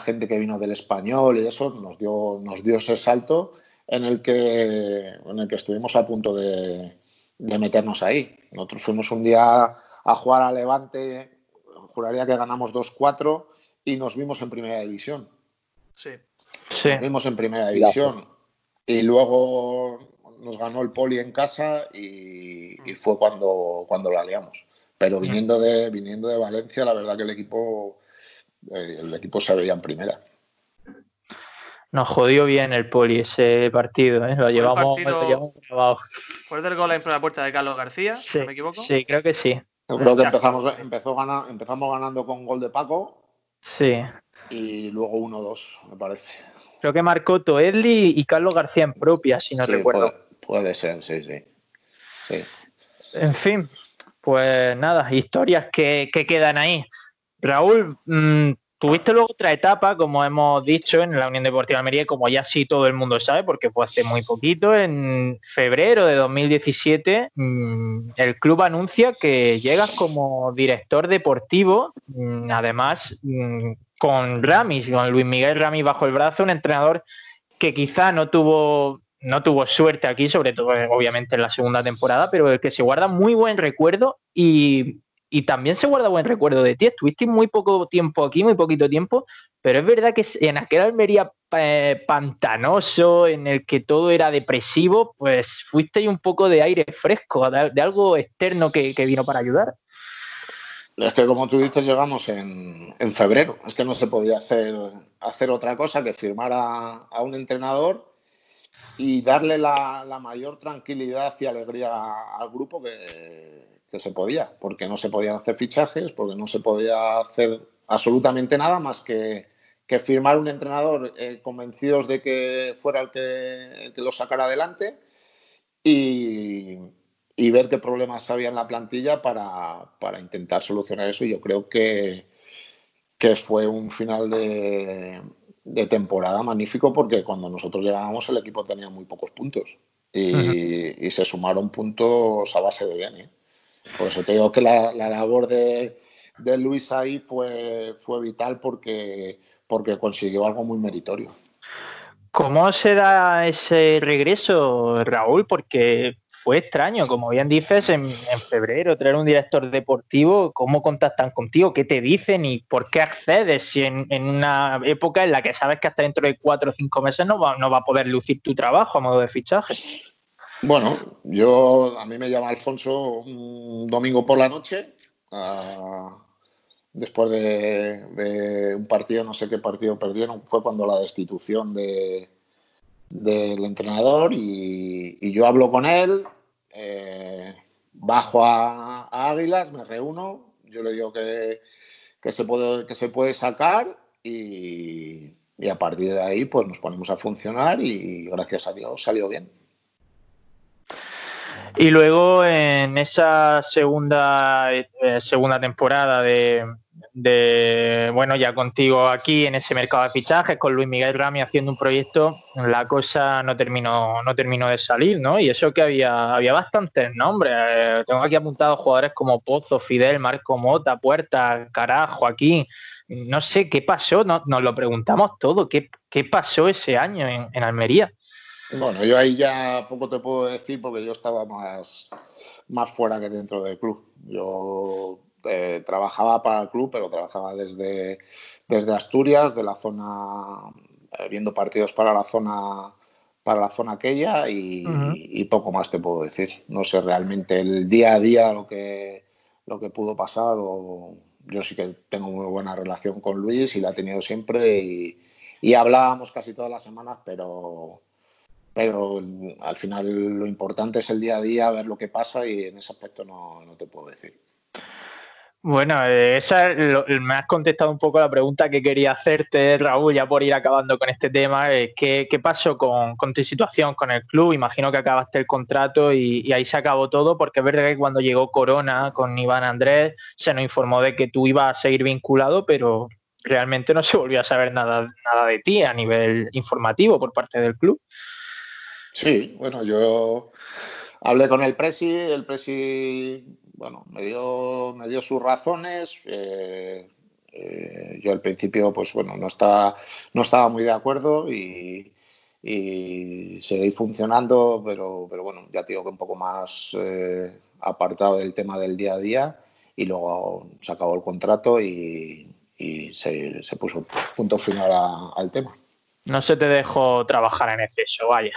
gente que vino del español y eso, nos dio, nos dio ese salto en el que, en el que estuvimos a punto de, de meternos ahí. Nosotros fuimos un día a jugar a Levante, juraría que ganamos 2-4 y nos vimos en primera división. Sí. Nos vimos en primera división. Y luego nos ganó el Poli en casa y, fue cuando, cuando la liamos. Pero viniendo de, viniendo de Valencia, la verdad que el equipo, eh, el equipo se veía en primera. Nos jodió bien el poli ese partido, ¿eh? lo, llevamos, grabado. ¿Fue del gol en la puerta de Carlos García? Sí, me equivoco? Sí, creo que sí. Yo creo que empezamos, empezó empezamos ganando con gol de Paco. Sí. Y luego 1-2, me parece. Creo que marcó Toedli y Carlos García en propia, si no recuerdo. Puede, ser, sí, sí, En fin, pues nada, historias que, quedan ahí. Raúl, mm, Tuviste luego otra etapa, como hemos dicho, en la Unión Deportiva Almería, como ya sí todo el mundo sabe, porque fue hace muy poquito, en febrero de 2017, mm, el club anuncia que llegas como director deportivo, mm, además mm, con Ramis, con Luis Miguel Ramis bajo el brazo, un entrenador que quizá no tuvo no tuvo suerte aquí, sobre todo obviamente en la segunda temporada, pero el que se guarda muy buen recuerdo y y también se guarda buen recuerdo de ti. Estuviste muy poco tiempo aquí, muy poquito tiempo, pero es verdad que en aquel Almería eh, pantanoso, en el que todo era depresivo, pues fuiste un poco de aire fresco, de, algo externo que, vino para ayudar. Es que como tú dices, llegamos en, febrero. Es que no se podía hacer, otra cosa que firmar a, un entrenador y darle la, la mayor tranquilidad y alegría al grupo que, que se podía, porque no se podían hacer fichajes, porque no se podía hacer absolutamente nada más que, firmar un entrenador eh, convencidos de que fuera el que, lo sacara adelante y, ver qué problemas había en la plantilla para, intentar solucionar eso. Y yo creo que, que fue un final de, temporada magnífico porque cuando nosotros llegábamos el equipo tenía muy pocos puntos y, se sumaron puntos a base de bien. ¿eh? Por eso te digo que la, labor de, Luis ahí fue, vital porque, porque consiguió algo muy meritorio. ¿Cómo se da ese regreso, Raúl? Porque fue extraño, como bien dices, en, febrero traer un director deportivo, ¿cómo contactan contigo? ¿Qué te dicen y por qué accedes? Si en, una época en la que sabes que hasta dentro de cuatro o cinco meses no va, no va a poder lucir tu trabajo a modo de fichaje. Bueno, yo a mí me llama Alfonso un domingo por la noche, después de, un partido, no sé qué partido perdieron, fue cuando la destitución de, del entrenador y, yo hablo con él, eh, bajo a, Águilas, me reúno, yo le digo que, se, puede, que se puede sacar y, y a partir de ahí pues nos ponemos a funcionar y gracias a Dios salió bien. Y luego en esa segunda, eh, segunda temporada de, bueno, ya contigo aquí en ese mercado de fichajes, con Luis Miguel Rami haciendo un proyecto, la cosa no terminó, no terminó de salir, ¿no? Y eso que había, había bastantes nombres. Eh, tengo aquí apuntados jugadores como Pozo, Fidel, Marco Mota, Puerta, Carajo, aquí. No sé qué pasó, nos lo preguntamos todo. ¿Qué, qué pasó ese año en, en Almería? Bueno, yo ahí ya poco te puedo decir porque yo estaba más, más fuera que dentro del club. Yo eh, trabajaba para el club, pero trabajaba desde, desde Asturias, de la zona, eh, viendo partidos para la zona para la zona aquella y, poco más te puedo decir. No sé realmente el día a día lo que, lo que pudo pasar. yo sí que tengo muy buena relación con Luis y la he tenido siempre y, y hablábamos casi todas las semanas, pero pero al final lo importante es el día a día, ver lo que pasa y en ese aspecto no, te puedo decir. Bueno, eh, esa me has contestado un poco la pregunta que quería hacerte, Raúl, ya por ir acabando con este tema. Eh, ¿qué, pasó con, tu situación con el club? Imagino que acabaste el contrato y, ahí se acabó todo, porque es verdad que cuando llegó Corona con Iván Andrés se nos informó de que tú ibas a seguir vinculado, pero realmente no se volvió a saber nada, nada de ti a nivel informativo por parte del club. Sí, bueno, yo hablé con el Presi, el Presi, bueno, me dio, me dio sus razones. Eh, eh, yo al principio, pues bueno, no estaba, no estaba muy de acuerdo y, seguí funcionando, pero, pero bueno, ya digo que un poco más eh, apartado del tema del día a día y luego se acabó el contrato y, se, puso punto final al tema. No se te dejó trabajar en exceso, vaya.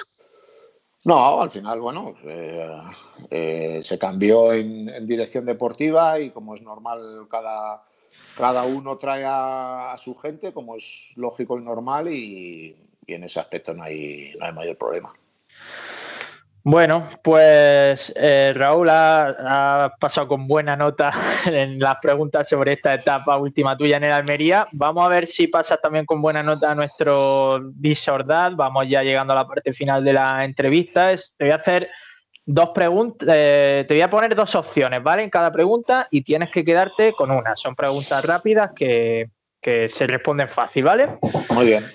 No, al final, bueno, eh, eh, se cambió en, dirección deportiva y como es normal, cada, cada uno trae a, su gente, como es lógico y normal, y, en ese aspecto no hay, no hay mayor problema. Bueno, pues eh, Raúl ha, pasado con buena nota en las preguntas sobre esta etapa última tuya en el Almería. Vamos a ver si pasas también con buena nota nuestro Disordad. Vamos ya llegando a la parte final de la entrevista. te voy a hacer dos preguntas, eh, te voy a poner dos opciones, ¿vale? En cada pregunta y tienes que quedarte con una. Son preguntas rápidas que, que se responden fácil, ¿vale? Muy bien.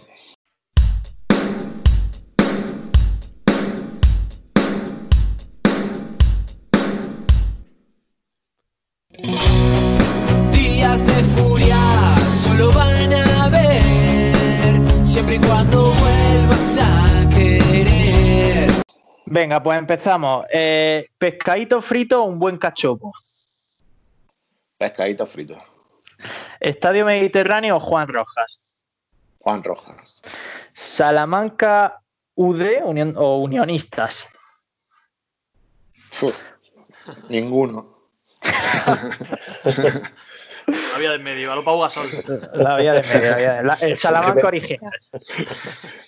Venga, pues empezamos. Eh, pescadito frito o un buen cachopo. Pescadito frito. Estadio Mediterráneo o Juan Rojas. Juan Rojas. Salamanca UD o Unionistas. ninguno. La vía del medio, a lo Pau Gasol. La vía del medio, el Salamanca original.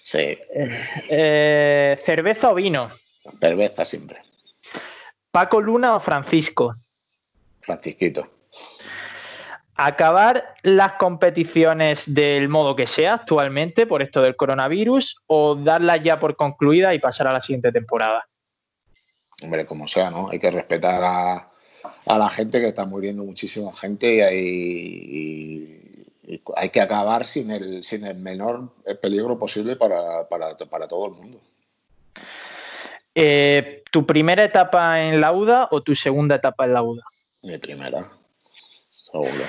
Sí. Eh, ¿Cerveza o vino? Cerveza siempre. ¿Paco Luna o Francisco? Francisquito. ¿Acabar las competiciones del modo que sea actualmente por esto del coronavirus o darlas ya por concluida y pasar a la siguiente temporada? Hombre, como sea, ¿no? Hay que respetar a, a la gente que está muriendo muchísima gente y hay, hay que acabar sin el, sin el menor peligro posible para, para, para todo el mundo. Eh, ¿Tu primera etapa en la UDA o tu segunda etapa en la UDA? Mi primera, seguro.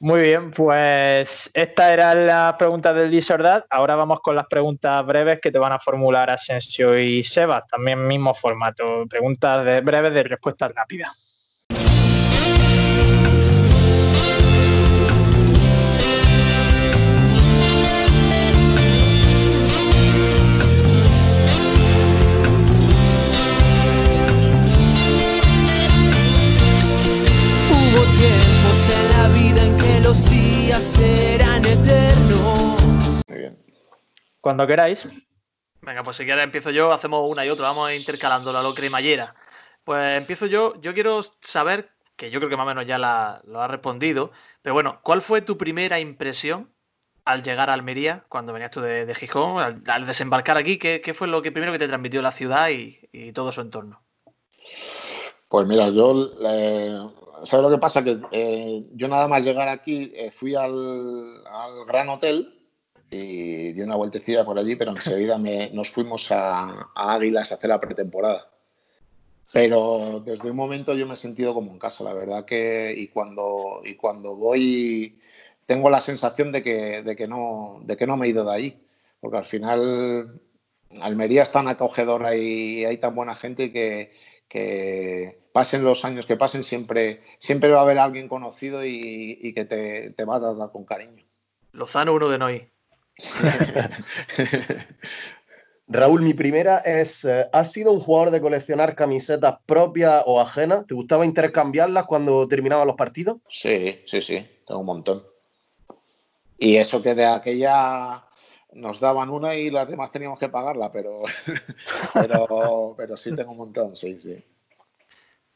Muy bien, pues estas eran las preguntas del Disordad. Ahora vamos con las preguntas breves que te van a formular Asensio y Sebas. También mismo formato, preguntas breves de respuesta rápida. serán eternos. Muy bien. Cuando queráis. Venga, pues si quieres empiezo yo, hacemos una y otra, vamos intercalando la lo cremallera. Pues empiezo yo, yo quiero saber, que yo creo que más o menos ya lo has respondido, pero bueno, ¿cuál fue tu primera impresión al llegar a Almería, cuando venías tú de, Gijón, al, desembarcar aquí, ¿qué, fue lo que primero que te transmitió la ciudad y, todo su entorno? Pues mira, yo ¿Sabes lo que pasa? Que eh, yo nada más llegar aquí eh, fui al, Gran Hotel y di una vueltecilla por allí, pero enseguida me, nos fuimos a, Águilas a hacer la pretemporada. Pero desde un momento yo me he sentido como en casa, la verdad que y cuando, y cuando voy tengo la sensación de que, de, que no, de que no me he ido de ahí, porque al final Almería es tan acogedora y hay tan buena gente que, que pasen los años que pasen, siempre, siempre va a haber alguien conocido y, que te, va a dar con cariño. Lozano, uno de Noy. Raúl, mi primera es, eh, ¿has sido un jugador de coleccionar camisetas propias o ajenas? ¿Te gustaba intercambiarlas cuando terminaban los partidos? Sí, sí, sí, tengo un montón. Y eso que de aquella nos daban una y las demás teníamos que pagarla, pero, pero, pero sí tengo un montón, sí, sí.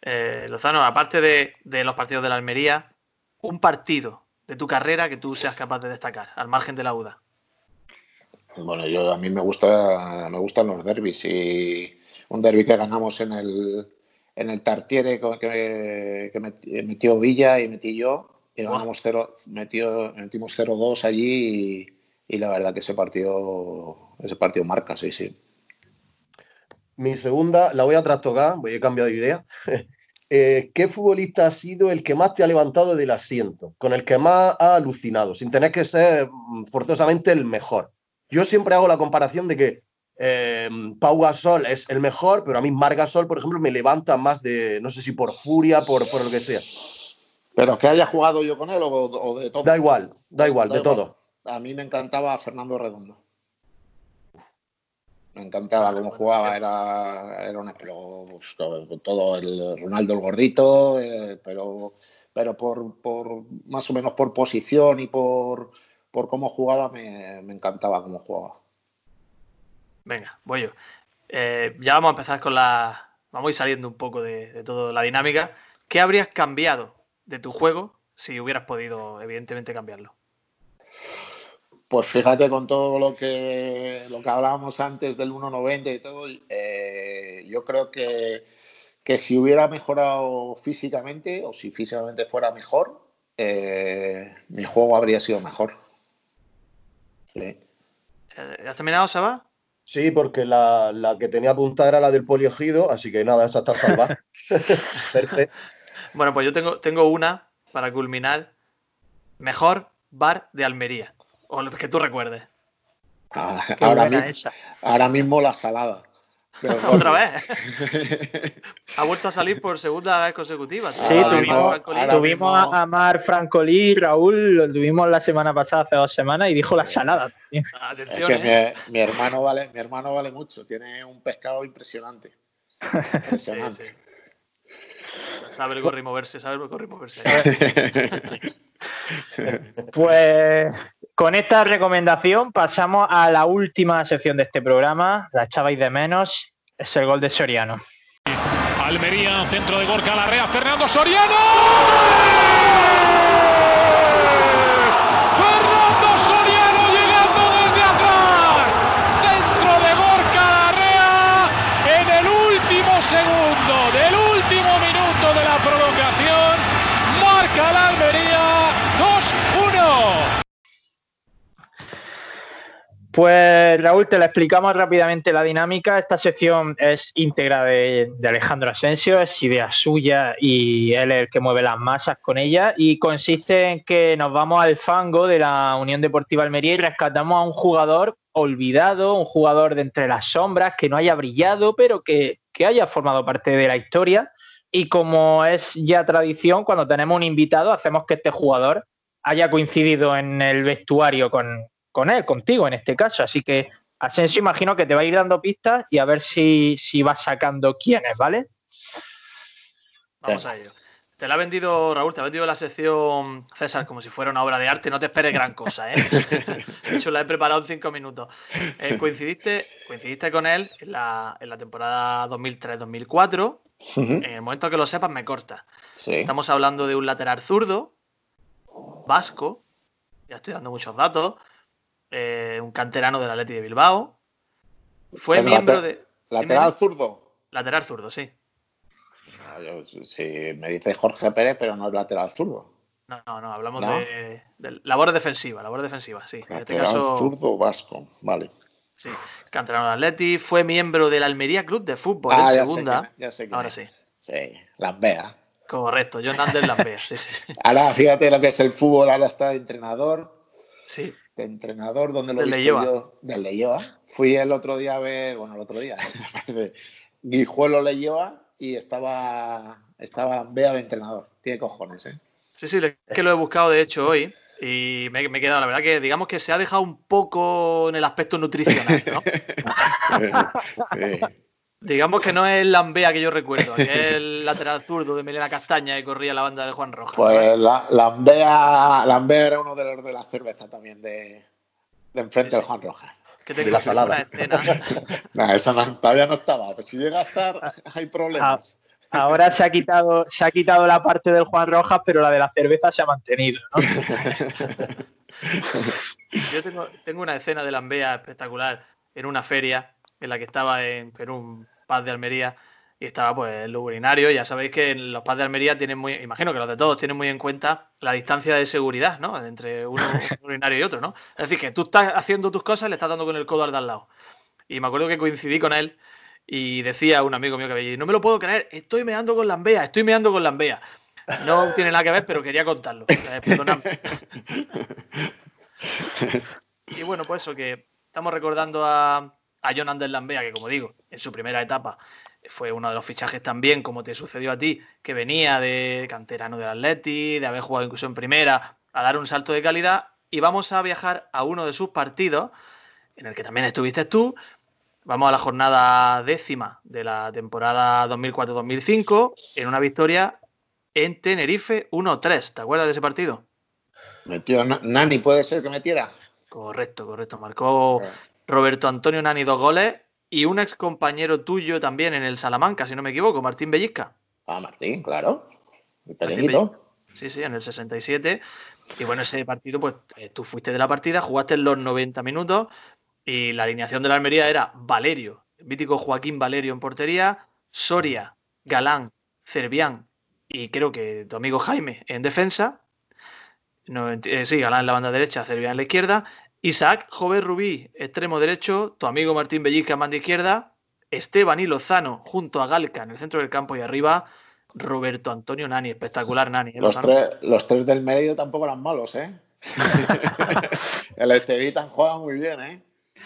Eh, Lozano, aparte de, los partidos de la Almería, un partido de tu carrera que tú seas capaz de destacar, al margen de la UDA. Bueno, yo a mí me gusta, me gustan los derbis y un derby que ganamos en el, en el Tartiere que, que metió Villa y metí yo y ganamos cero, metió, metimos 0-2 allí y, la verdad que ese partido, ese partido marca, sí, sí. Mi segunda, la voy a trastocar, voy a cambiar de idea. Eh, ¿Qué futbolista ha sido el que más te ha levantado del asiento? Con el que más ha alucinado, sin tener que ser mm, forzosamente el mejor. Yo siempre hago la comparación de que eh, Pau Gasol es el mejor, pero a mí Mar Gasol, por ejemplo, me levanta más de, no sé si por furia, por, por lo que sea. Pero que haya jugado yo con él o, de todo. Da igual, da igual, de todo. A mí me encantaba Fernando Redondo. Me encantaba cómo jugaba, era, era un pues, todo el Ronaldo el gordito, eh, pero, pero por, por, más o menos por posición y por, por cómo jugaba, me, encantaba cómo jugaba. Venga, voy yo. Eh, ya vamos a empezar con la. Vamos a ir saliendo un poco de, de toda la dinámica. ¿Qué habrías cambiado de tu juego si hubieras podido, evidentemente, cambiarlo? Pues fíjate con todo lo que, lo que hablábamos antes del 1.90 y todo, eh, yo creo que, que, si hubiera mejorado físicamente o si físicamente fuera mejor, eh, mi juego habría sido mejor. Sí. Eh, ¿Has terminado, Saba? Sí, porque la, la, que tenía apuntada era la del poliogido, así que nada, esa está salvada. Perfecto. Bueno, pues yo tengo, tengo una para culminar. Mejor bar de Almería. O lo que tú recuerdes. Ah, ahora, mi, ahora, mismo la salada. ¿Otra vez? ha vuelto a salir por segunda vez consecutiva. Sí, tuvimos, tuvimos a Mar Francolí, Raúl, lo tuvimos la semana pasada, hace dos semanas, y dijo la salada. Atención, es que ¿eh? mi, mi, hermano vale, mi hermano vale mucho, tiene un pescado impresionante. Impresionante. Sí, sí. Sabe el correr moverse, sabe el correr moverse. pues con esta recomendación pasamos a la última sección de este programa. La echabais de menos. Es el gol de Soriano. Almería, centro de Gorka Larrea, Fernando Soriano. Fernando Soriano llegando desde atrás. Centro de Gorka Larrea en el último segundo del último minuto de la prolongación. Marca la Almería 2-1. Pues Raúl, te la explicamos rápidamente la dinámica. Esta sección es íntegra de, de, Alejandro Asensio, es idea suya y él es el que mueve las masas con ella. Y consiste en que nos vamos al fango de la Unión Deportiva Almería y rescatamos a un jugador olvidado, un jugador de entre las sombras, que no haya brillado, pero que, que haya formado parte de la historia. Y como es ya tradición, cuando tenemos un invitado, hacemos que este jugador haya coincidido en el vestuario con, con él, contigo en este caso. Así que Asensio imagino que te va a ir dando pistas y a ver si, si vas sacando quién es, ¿vale? Vamos a ello. Te la ha vendido, Raúl, te ha vendido la sección César como si fuera una obra de arte. No te esperes gran cosa, ¿eh? De hecho, la he preparado en cinco minutos. Eh, coincidiste, coincidiste con él en la, en la temporada 2003-2004. Uh -huh. En el momento que lo sepas, me corta. Sí. Estamos hablando de un lateral zurdo, vasco. Ya estoy dando muchos datos eh, un canterano del Atleti de Bilbao. Fue miembro later de. ¿Lateral zurdo? Lateral zurdo, sí. No, yo, si me dice Jorge Pérez, pero no es lateral zurdo. No, no, no hablamos ¿No? De, de, labor defensiva, labor defensiva, sí. Lateral en este caso, zurdo vasco, vale. Sí, canterano del Atleti, fue miembro del Almería Club de Fútbol ah, en ya segunda. Sé quién, ya sé quién Ahora es. sí. Sí, Lambea. Correcto, John Anders Lambert, sí, sí, sí. Ahora, fíjate lo que es el fútbol, ahora está de entrenador. Sí, de entrenador, donde lo he yo, del Leioa. Fui el otro día a ver, bueno, el otro día, Guijuelo Leioa y estaba, estaba Bea de entrenador. Tiene cojones, ¿eh? Sí, sí, es que lo he buscado de hecho hoy y me, me he quedado, la verdad que digamos que se ha dejado un poco en el aspecto nutricional, ¿no? sí. Digamos que no es el Lambea que yo recuerdo, que es el lateral zurdo de Melena Castaña que corría la banda de Juan Rojas. Pues la, Lambea, Lambea era uno de los de la cerveza también de, de enfrente Sí, del sí. Juan Rojas. que de tengo la una salada. escena. No, eso no- todavía no estaba. Pues si llega a estar, hay problemas. Ahora se ha quitado, se ha quitado la parte del Juan Rojas, pero la de la cerveza se ha mantenido, ¿no? Yo tengo, tengo una escena de Lambea espectacular en una feria en la que estaba en, en pub de Almería y estaba pues el urinario. Ya sabéis que en los pubs de Almería tienen muy, imagino que los de todos tienen muy en cuenta la distancia de seguridad, ¿no? Entre uno, un urinario y otro, ¿no? Es decir, que tú estás haciendo tus cosas y le estás dando con el codo al de al lado. Y me acuerdo que coincidí con él y decía un amigo mío que veía, no me lo puedo creer, estoy meando con Lambea, estoy meando con Lambea. No tiene nada que ver, pero quería contarlo. Eh, perdonadme. Y bueno, pues eso, que estamos recordando a, a John Anders Lambea, que como digo, en su primera etapa fue uno de los fichajes también, como te sucedió a ti, que venía de canterano del Atleti, de haber jugado incluso en primera, a dar un salto de calidad. Y vamos a viajar a uno de sus partidos, en el que también estuviste tú. Vamos a la jornada décima de la temporada 2004-2005, en una victoria en Tenerife 1-3. ¿Te acuerdas de ese partido? Metió Na- Nani, puede ser que metiera. Correcto, correcto. Marcó Roberto Antonio Nani dos goles y un ex compañero tuyo también en el Salamanca, si no me equivoco, Martín Bellisca. Ah, Martín, claro. Martín. Sí, sí, en el 67. Y bueno, ese partido, pues eh, tú fuiste de la partida, jugaste los 90 minutos y la alineación de la Almería era Valerio, el mítico Joaquín Valerio en portería, Soria, Galán, Cervián y creo que tu amigo Jaime en defensa. No, eh, sí, Galán en la banda derecha, Cervián en la izquierda. Isaac, Jover Rubí, extremo derecho, tu amigo Martín Bellisca en banda izquierda, Esteban y Lozano junto a Galca en el centro del campo y arriba Roberto Antonio Nani, espectacular Nani. ¿eh, Los tres, los tres del medio tampoco eran malos, ¿eh? el Estevitan juega muy bien, ¿eh?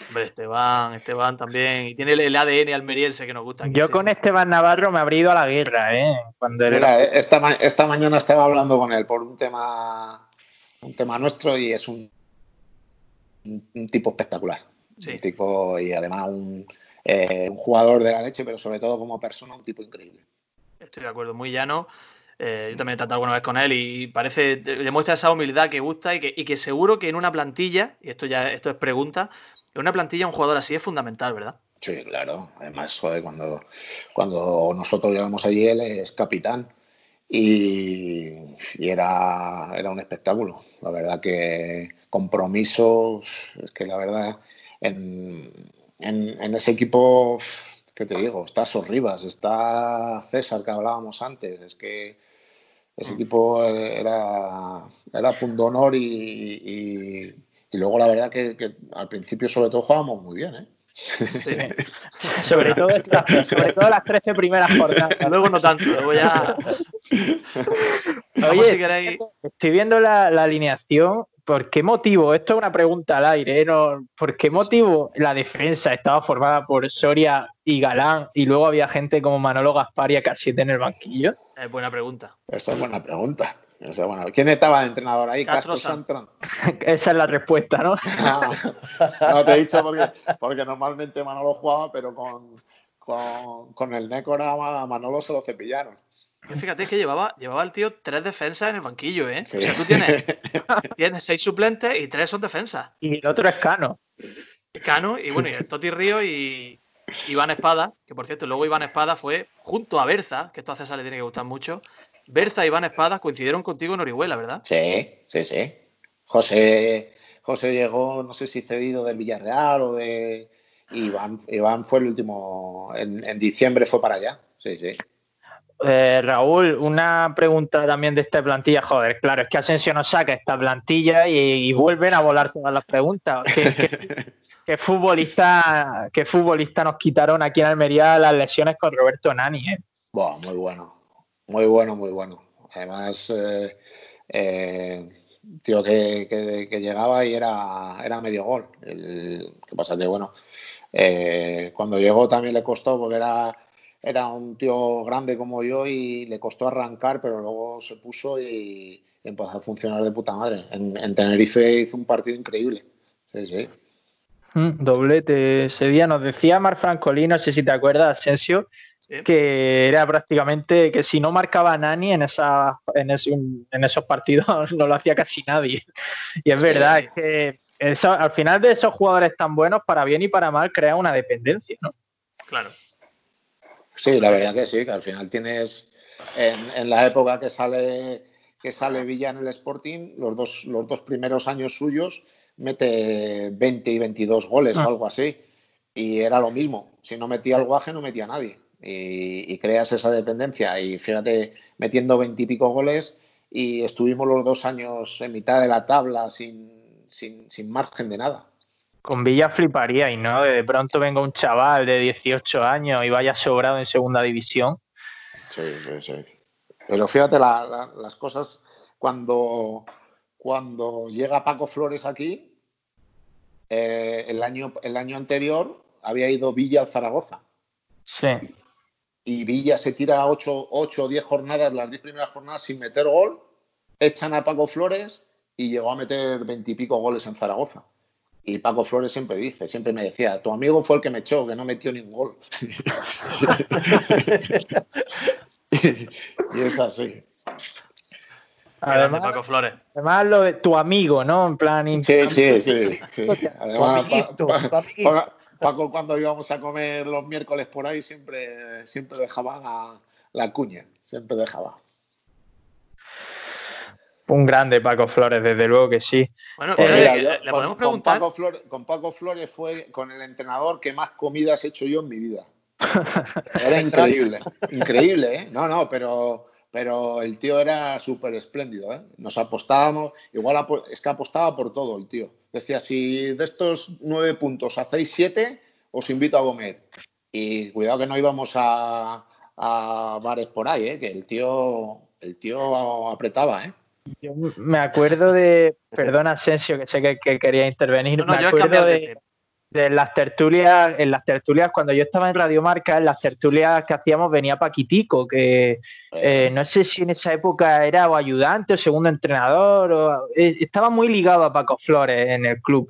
Hombre, Esteban, Esteban también. Y tiene el, el ADN almeriense que nos gusta. aquí, Yo sí, con. Esteban Navarro me habría ido a la guerra, ¿eh? Cuando era- Mira, eh, esta, ma- esta mañana estaba hablando con él por un tema, un tema nuestro y es un, un, un tipo espectacular. Sí. Un tipo y además un, eh, un jugador de la leche, pero sobre todo como persona, un tipo increíble. Estoy de acuerdo, muy llano. Eh, yo también he tratado alguna vez con él y parece, demuestra esa humildad que gusta y que, y que seguro que en una plantilla, y esto ya esto es pregunta, en una plantilla un jugador así es fundamental, ¿verdad? Sí, claro. Además, joder, cuando, cuando nosotros llegamos allí, él es capitán y, y era, era un espectáculo. La verdad que compromiso, es que la verdad, en, en- en ese equipo, ¿qué te digo? Está Sorribas, está César, que hablábamos antes. Es que ese equipo era, era pundonor y, y, y luego la verdad que, que al principio sobre todo jugábamos muy bien, ¿eh? sobre, todo estas- sobre todo las 13 primeras jornadas. Luego no tanto, luego ya. Oye, si queréis. Estoy viendo la, la alineación. ¿Por qué motivo? Esto es una pregunta al aire. ¿eh? No, ¿Por qué motivo la defensa estaba formada por Soria y Galán y luego había gente como Manolo Gaspar y Casiete en el banquillo? Es buena pregunta. Esa es buena pregunta. Esa es buena. ¿Quién estaba de entrenador ahí? Castro Castro Santron. Esa es la respuesta, ¿no? No, no te he dicho porque, porque normalmente Manolo jugaba, pero con, con, con el Nécora a Manolo se lo cepillaron. Fíjate que llevaba, llevaba el tío tres defensas en el banquillo, ¿eh? Sí. O sea, tú tienes, tienes seis suplentes y tres son defensas. Y el otro es Cano. Cano y bueno, y el Toti Río y Iván Espada, que por cierto, luego Iván Espada fue junto a Berza, que esto a César le tiene que gustar mucho. Berza y Iván Espada coincidieron contigo en Orihuela, ¿verdad? Sí, sí, sí. José, José llegó, no sé si cedido del Villarreal o de. Iván, Iván fue el último. En, en diciembre fue para allá. Sí, sí. Eh, Raúl, una pregunta también de esta plantilla. Joder, claro, es que Asensio nos saca esta plantilla y, y vuelven a volar todas las preguntas. ¿Qué, qué- qué futbolista, ¿Qué futbolista nos quitaron aquí en Almería las lesiones con Roberto Nani? eh? Buah, muy bueno. Muy bueno, muy bueno. Además, eh, eh, tío que, que- que llegaba y era, era medio gol. El, ¿Qué pasa? Que bueno, eh, cuando llegó también le costó porque era, era un tío grande como yo y le costó arrancar, pero luego se puso y, y empezó a funcionar de puta madre. En, en Tenerife hizo un partido increíble. Sí, sí. Mm, Doblete ese día. Nos decía Mar Francolí, no sé si te acuerdas, Asensio, Sí. que era prácticamente que si no marcaba Nani en, esa, en, ese- en esos partidos no lo hacía casi nadie. Y es verdad, es que eso- al final de esos jugadores tan buenos, para bien y para mal, crea una dependencia, ¿no? Claro. Sí, la verdad que sí, que al final tienes en, en la época que sale que sale Villa en el Sporting, los dos, los dos primeros años suyos, mete 20 y 22 goles Ah. o algo así. Y era lo mismo. Si no metía el guaje, no metía a nadie. Y, y creas esa dependencia. Y fíjate, metiendo 20 y pico goles, y estuvimos los dos años en mitad de la tabla sin, sin, sin margen de nada. Con Villa fliparía y no, de pronto venga un chaval de 18 años y vaya sobrado en segunda división. Sí, sí, sí. Pero fíjate la- la- las cosas cuando, cuando llega Paco Flores aquí, eh, el, año, el año anterior había ido Villa al Zaragoza Sí. y Villa se tira 8 o 10 jornadas, las 10 primeras jornadas sin meter gol, echan a Paco Flores y llegó a meter 20 y pico goles en Zaragoza. Y Paco Flores siempre dice, siempre me decía, tu amigo fue el que me echó, que no metió ningún gol. y es así. Además, Paco Flores. Además, lo de tu amigo, ¿no? En plan. Sí, sí, sí. sí. Además, amiguito, Pa- tu Pa- amiguito. Pa- Paco, cuando íbamos a comer los miércoles por ahí, siempre, siempre dejaba la, la cuña. Siempre dejaba. Un grande Paco Flores, desde luego que sí. Bueno, Pues Mira, yo le con, podemos con preguntar. Paco Flores, con Paco Flores fue con el entrenador que más comidas he hecho yo en mi vida. Era increíble, increíble, ¿eh? No, no, pero, pero el tío era súper espléndido, ¿eh? Nos apostábamos, igual es que apostaba por todo el tío. Decía, si de estos nueve puntos hacéis siete, os invito a comer. Y cuidado que no íbamos a, a bares por ahí, ¿eh? Que el tío, el tío apretaba, ¿eh? Yo me acuerdo de. Perdona, Asensio, que sé que, que quería intervenir. No, no, me acuerdo de las tertulias, en las tertulias, cuando yo estaba en Radio Marca, en las tertulias que hacíamos venía Paquitico, que eh, no sé si en esa época era o ayudante o segundo entrenador, o, eh, estaba muy ligado a Paco Flores en el club.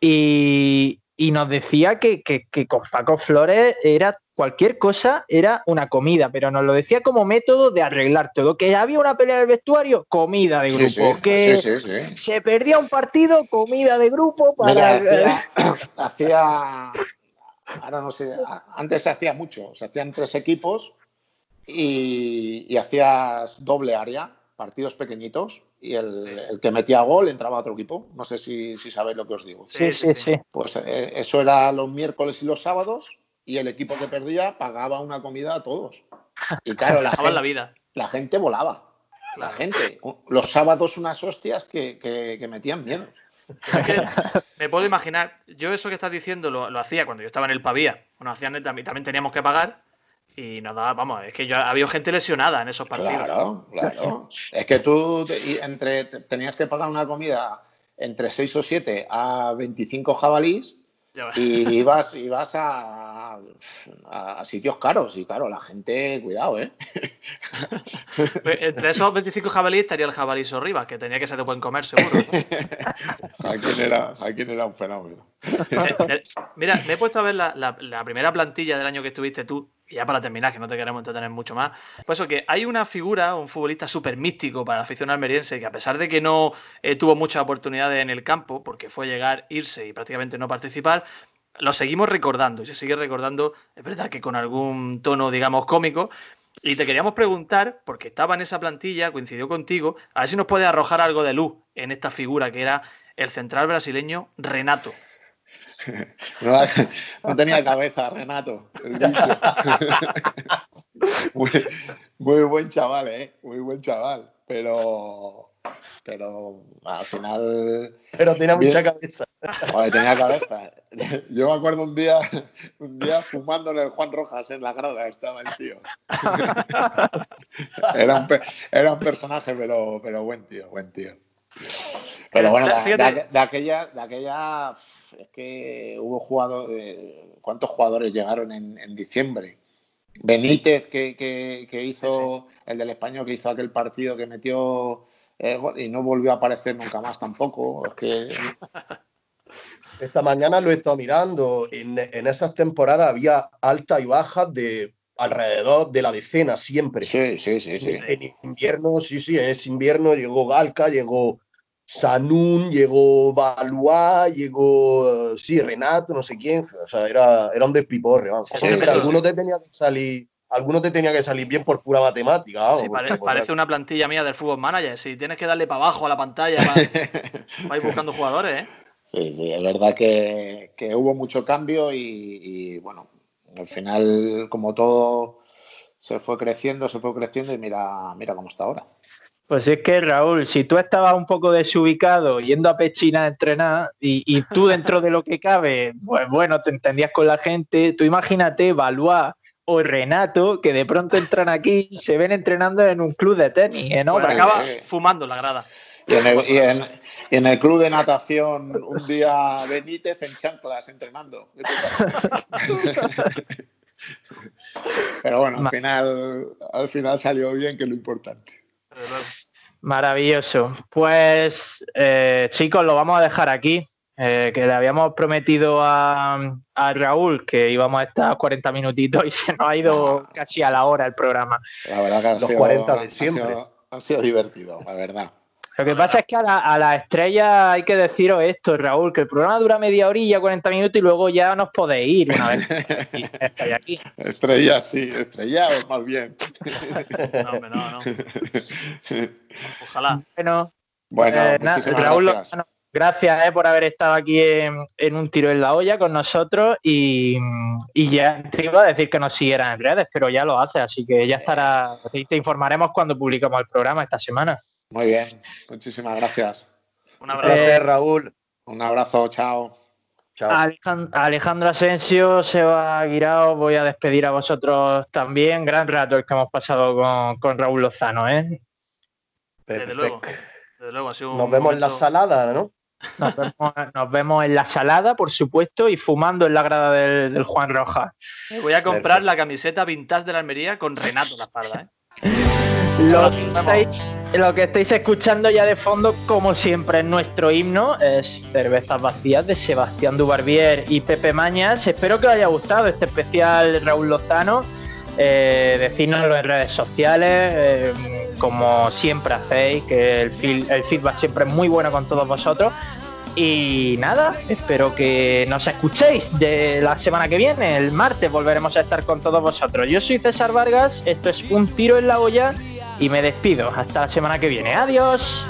Y, y nos decía que, que- que con Paco Flores era cualquier cosa, era una comida, pero nos lo decía como método de arreglar todo. Que había una pelea del vestuario, comida de grupo. Sí, sí, que sí, se perdía un partido, comida de grupo para. Mira, hacía, hacía- ahora no sé, antes se hacía mucho, se hacían tres equipos y, y hacías doble área, partidos pequeñitos, y el, el que metía gol entraba a otro equipo. No sé si, si sabéis lo que os digo. sí, sí, sí. Pues eh, eso era los miércoles y los sábados, y el equipo que perdía pagaba una comida a todos. Y claro, la Dejaban la gente, vida. la gente volaba. La gente, los sábados unas hostias que, que- que metían miedo. Me puedo imaginar, yo eso que estás diciendo lo, lo hacía cuando yo estaba en el Pavía. Bueno, hacían, también, también teníamos que pagar y nos daba, vamos, es que yo había gente lesionada en esos partidos. Claro, claro. Es que tú te- y entre, te- tenías que pagar una comida entre 6 o 7 a 25 jabalís Ya ves. y ibas, ibas a, a- a sitios caros. Y claro, la gente, cuidado, ¿eh? Entre esos 25 jabalíes estaría el jabalí Sorribas, que tenía que ser de buen comer, seguro. Joaquín era, Joaquín era un fenómeno. Eh, Mira, me he puesto a ver la, la- la primera plantilla del año que estuviste tú, y ya para terminar, que no te queremos entretener mucho más. Pues eso, que hay una figura, un futbolista súper místico para la afición almeriense, que a pesar de que no eh, tuvo muchas oportunidades en el campo, porque fue llegar, irse y prácticamente no participar, lo seguimos recordando y se sigue recordando, es verdad que con algún tono, digamos, cómico. Y te queríamos preguntar, porque estaba en esa plantilla, coincidió contigo, a ver si nos puede arrojar algo de luz en esta figura que era el central brasileño Renato. No, tenía cabeza, Renato. muy, muy buen chaval, ¿eh? Muy buen chaval. Pero, pero al final Pero tenía Bien. mucha cabeza. joder, tenía cabeza. Yo me acuerdo un día, un día fumando en el Juan Rojas en la grada, estaba el tío. Era un, era un personaje, pero, pero buen tío, buen tío. Pero bueno, de, Fíjate- de- de aquella, de aquella, es que hubo jugadores, ¿cuántos jugadores llegaron en, en diciembre? Benítez, que, que- que hizo, el del español, que hizo aquel partido que metió eh, y no volvió a aparecer nunca más tampoco. Es que Esta mañana lo he estado mirando. En, en esas temporadas había altas y bajas de alrededor de la decena siempre. sí, sí, sí, sí. En invierno, sí, sí, en ese invierno llegó Galca, llegó Sanún, llegó Balua, llegó, sí, Renato, no sé quién. O sea, era, era un despiporre, vamos. Sí, sí, te tenía que salir, algunos te tenía que salir bien por pura matemática, vamos. Sí, porque, pare- parece una plantilla mía del fútbol manager. Si tienes que darle para abajo a la pantalla para, para ir buscando jugadores, ¿eh? Sí, sí, es verdad que, que hubo mucho cambio y, y, bueno, al final, como todo se fue creciendo, se fue creciendo y mira, mira cómo está ahora. Pues es que Raúl, si tú estabas un poco desubicado yendo a Pechina a entrenar y, y tú dentro de lo que cabe, pues bueno, te entendías con la gente, tú imagínate Valois o Renato que de pronto entran aquí y se ven entrenando en un club de tenis, en Pues obra. acaba eh. fumando la grada. Y en, el, y en- y en el club de natación, un día Benítez en chanclas entrenando. Pero bueno, al final, al final salió bien, que es lo importante. Maravilloso. Pues eh, chicos, lo vamos a dejar aquí. Eh, que le habíamos prometido a, a Raúl que íbamos a estar 40 minutitos y se nos ha ido casi a la hora el programa. La verdad que ha Los sido, 40 de ha siempre. sido- ha sido divertido, la verdad. Lo que pasa es que a la, a la estrella hay que deciros esto, Raúl, que el programa dura media horilla, 40 minutos y luego ya nos podéis ir una vez que estáis aquí. Estrella, sí, estrellados más bien. No, hombre, no, no. Ojalá. Bueno, Bueno, eh, muchísimas Raúl gracias. Lozano, gracias eh, por haber estado aquí en, en un tiro en la olla con nosotros y, y ya te iba a decir que nos siguieran en redes, pero ya lo hace, así que ya estará, te, te informaremos cuando publicamos el programa esta semana. Muy bien, muchísimas gracias. Un abrazo. placer, Raúl. Un abrazo, chao. Chao. Alejan- Alejandro Asensio, Seba Guirao, voy a despedir a vosotros también. Gran rato el que hemos pasado con, con Raúl Lozano. ¿eh? Desde luego. Perfecto. Desde luego, ha sido un Nos vemos en la salada, ¿no? Nos, vemos, nos vemos en la salada, por supuesto, y fumando en la grada del, del Juan Rojas. Me Voy a comprar Perfecto. la camiseta vintage de la Almería con Renato en la espalda, ¿eh? Lo que, estáis, lo que estáis escuchando ya de fondo, como siempre, es nuestro himno, es Cervezas Vacías de Sebastián Dubarbier y Pepe Mañas. Espero que os haya gustado este especial Raúl Lozano. Eh, en redes sociales, eh, como siempre hacéis, que el feedback siempre es muy bueno con todos vosotros. Y nada, espero que nos escuchéis de la semana que viene, el martes volveremos a estar con todos vosotros. Yo soy César Vargas, esto es Un Tiro en la Olla y me despido. Hasta la semana que viene. Adiós.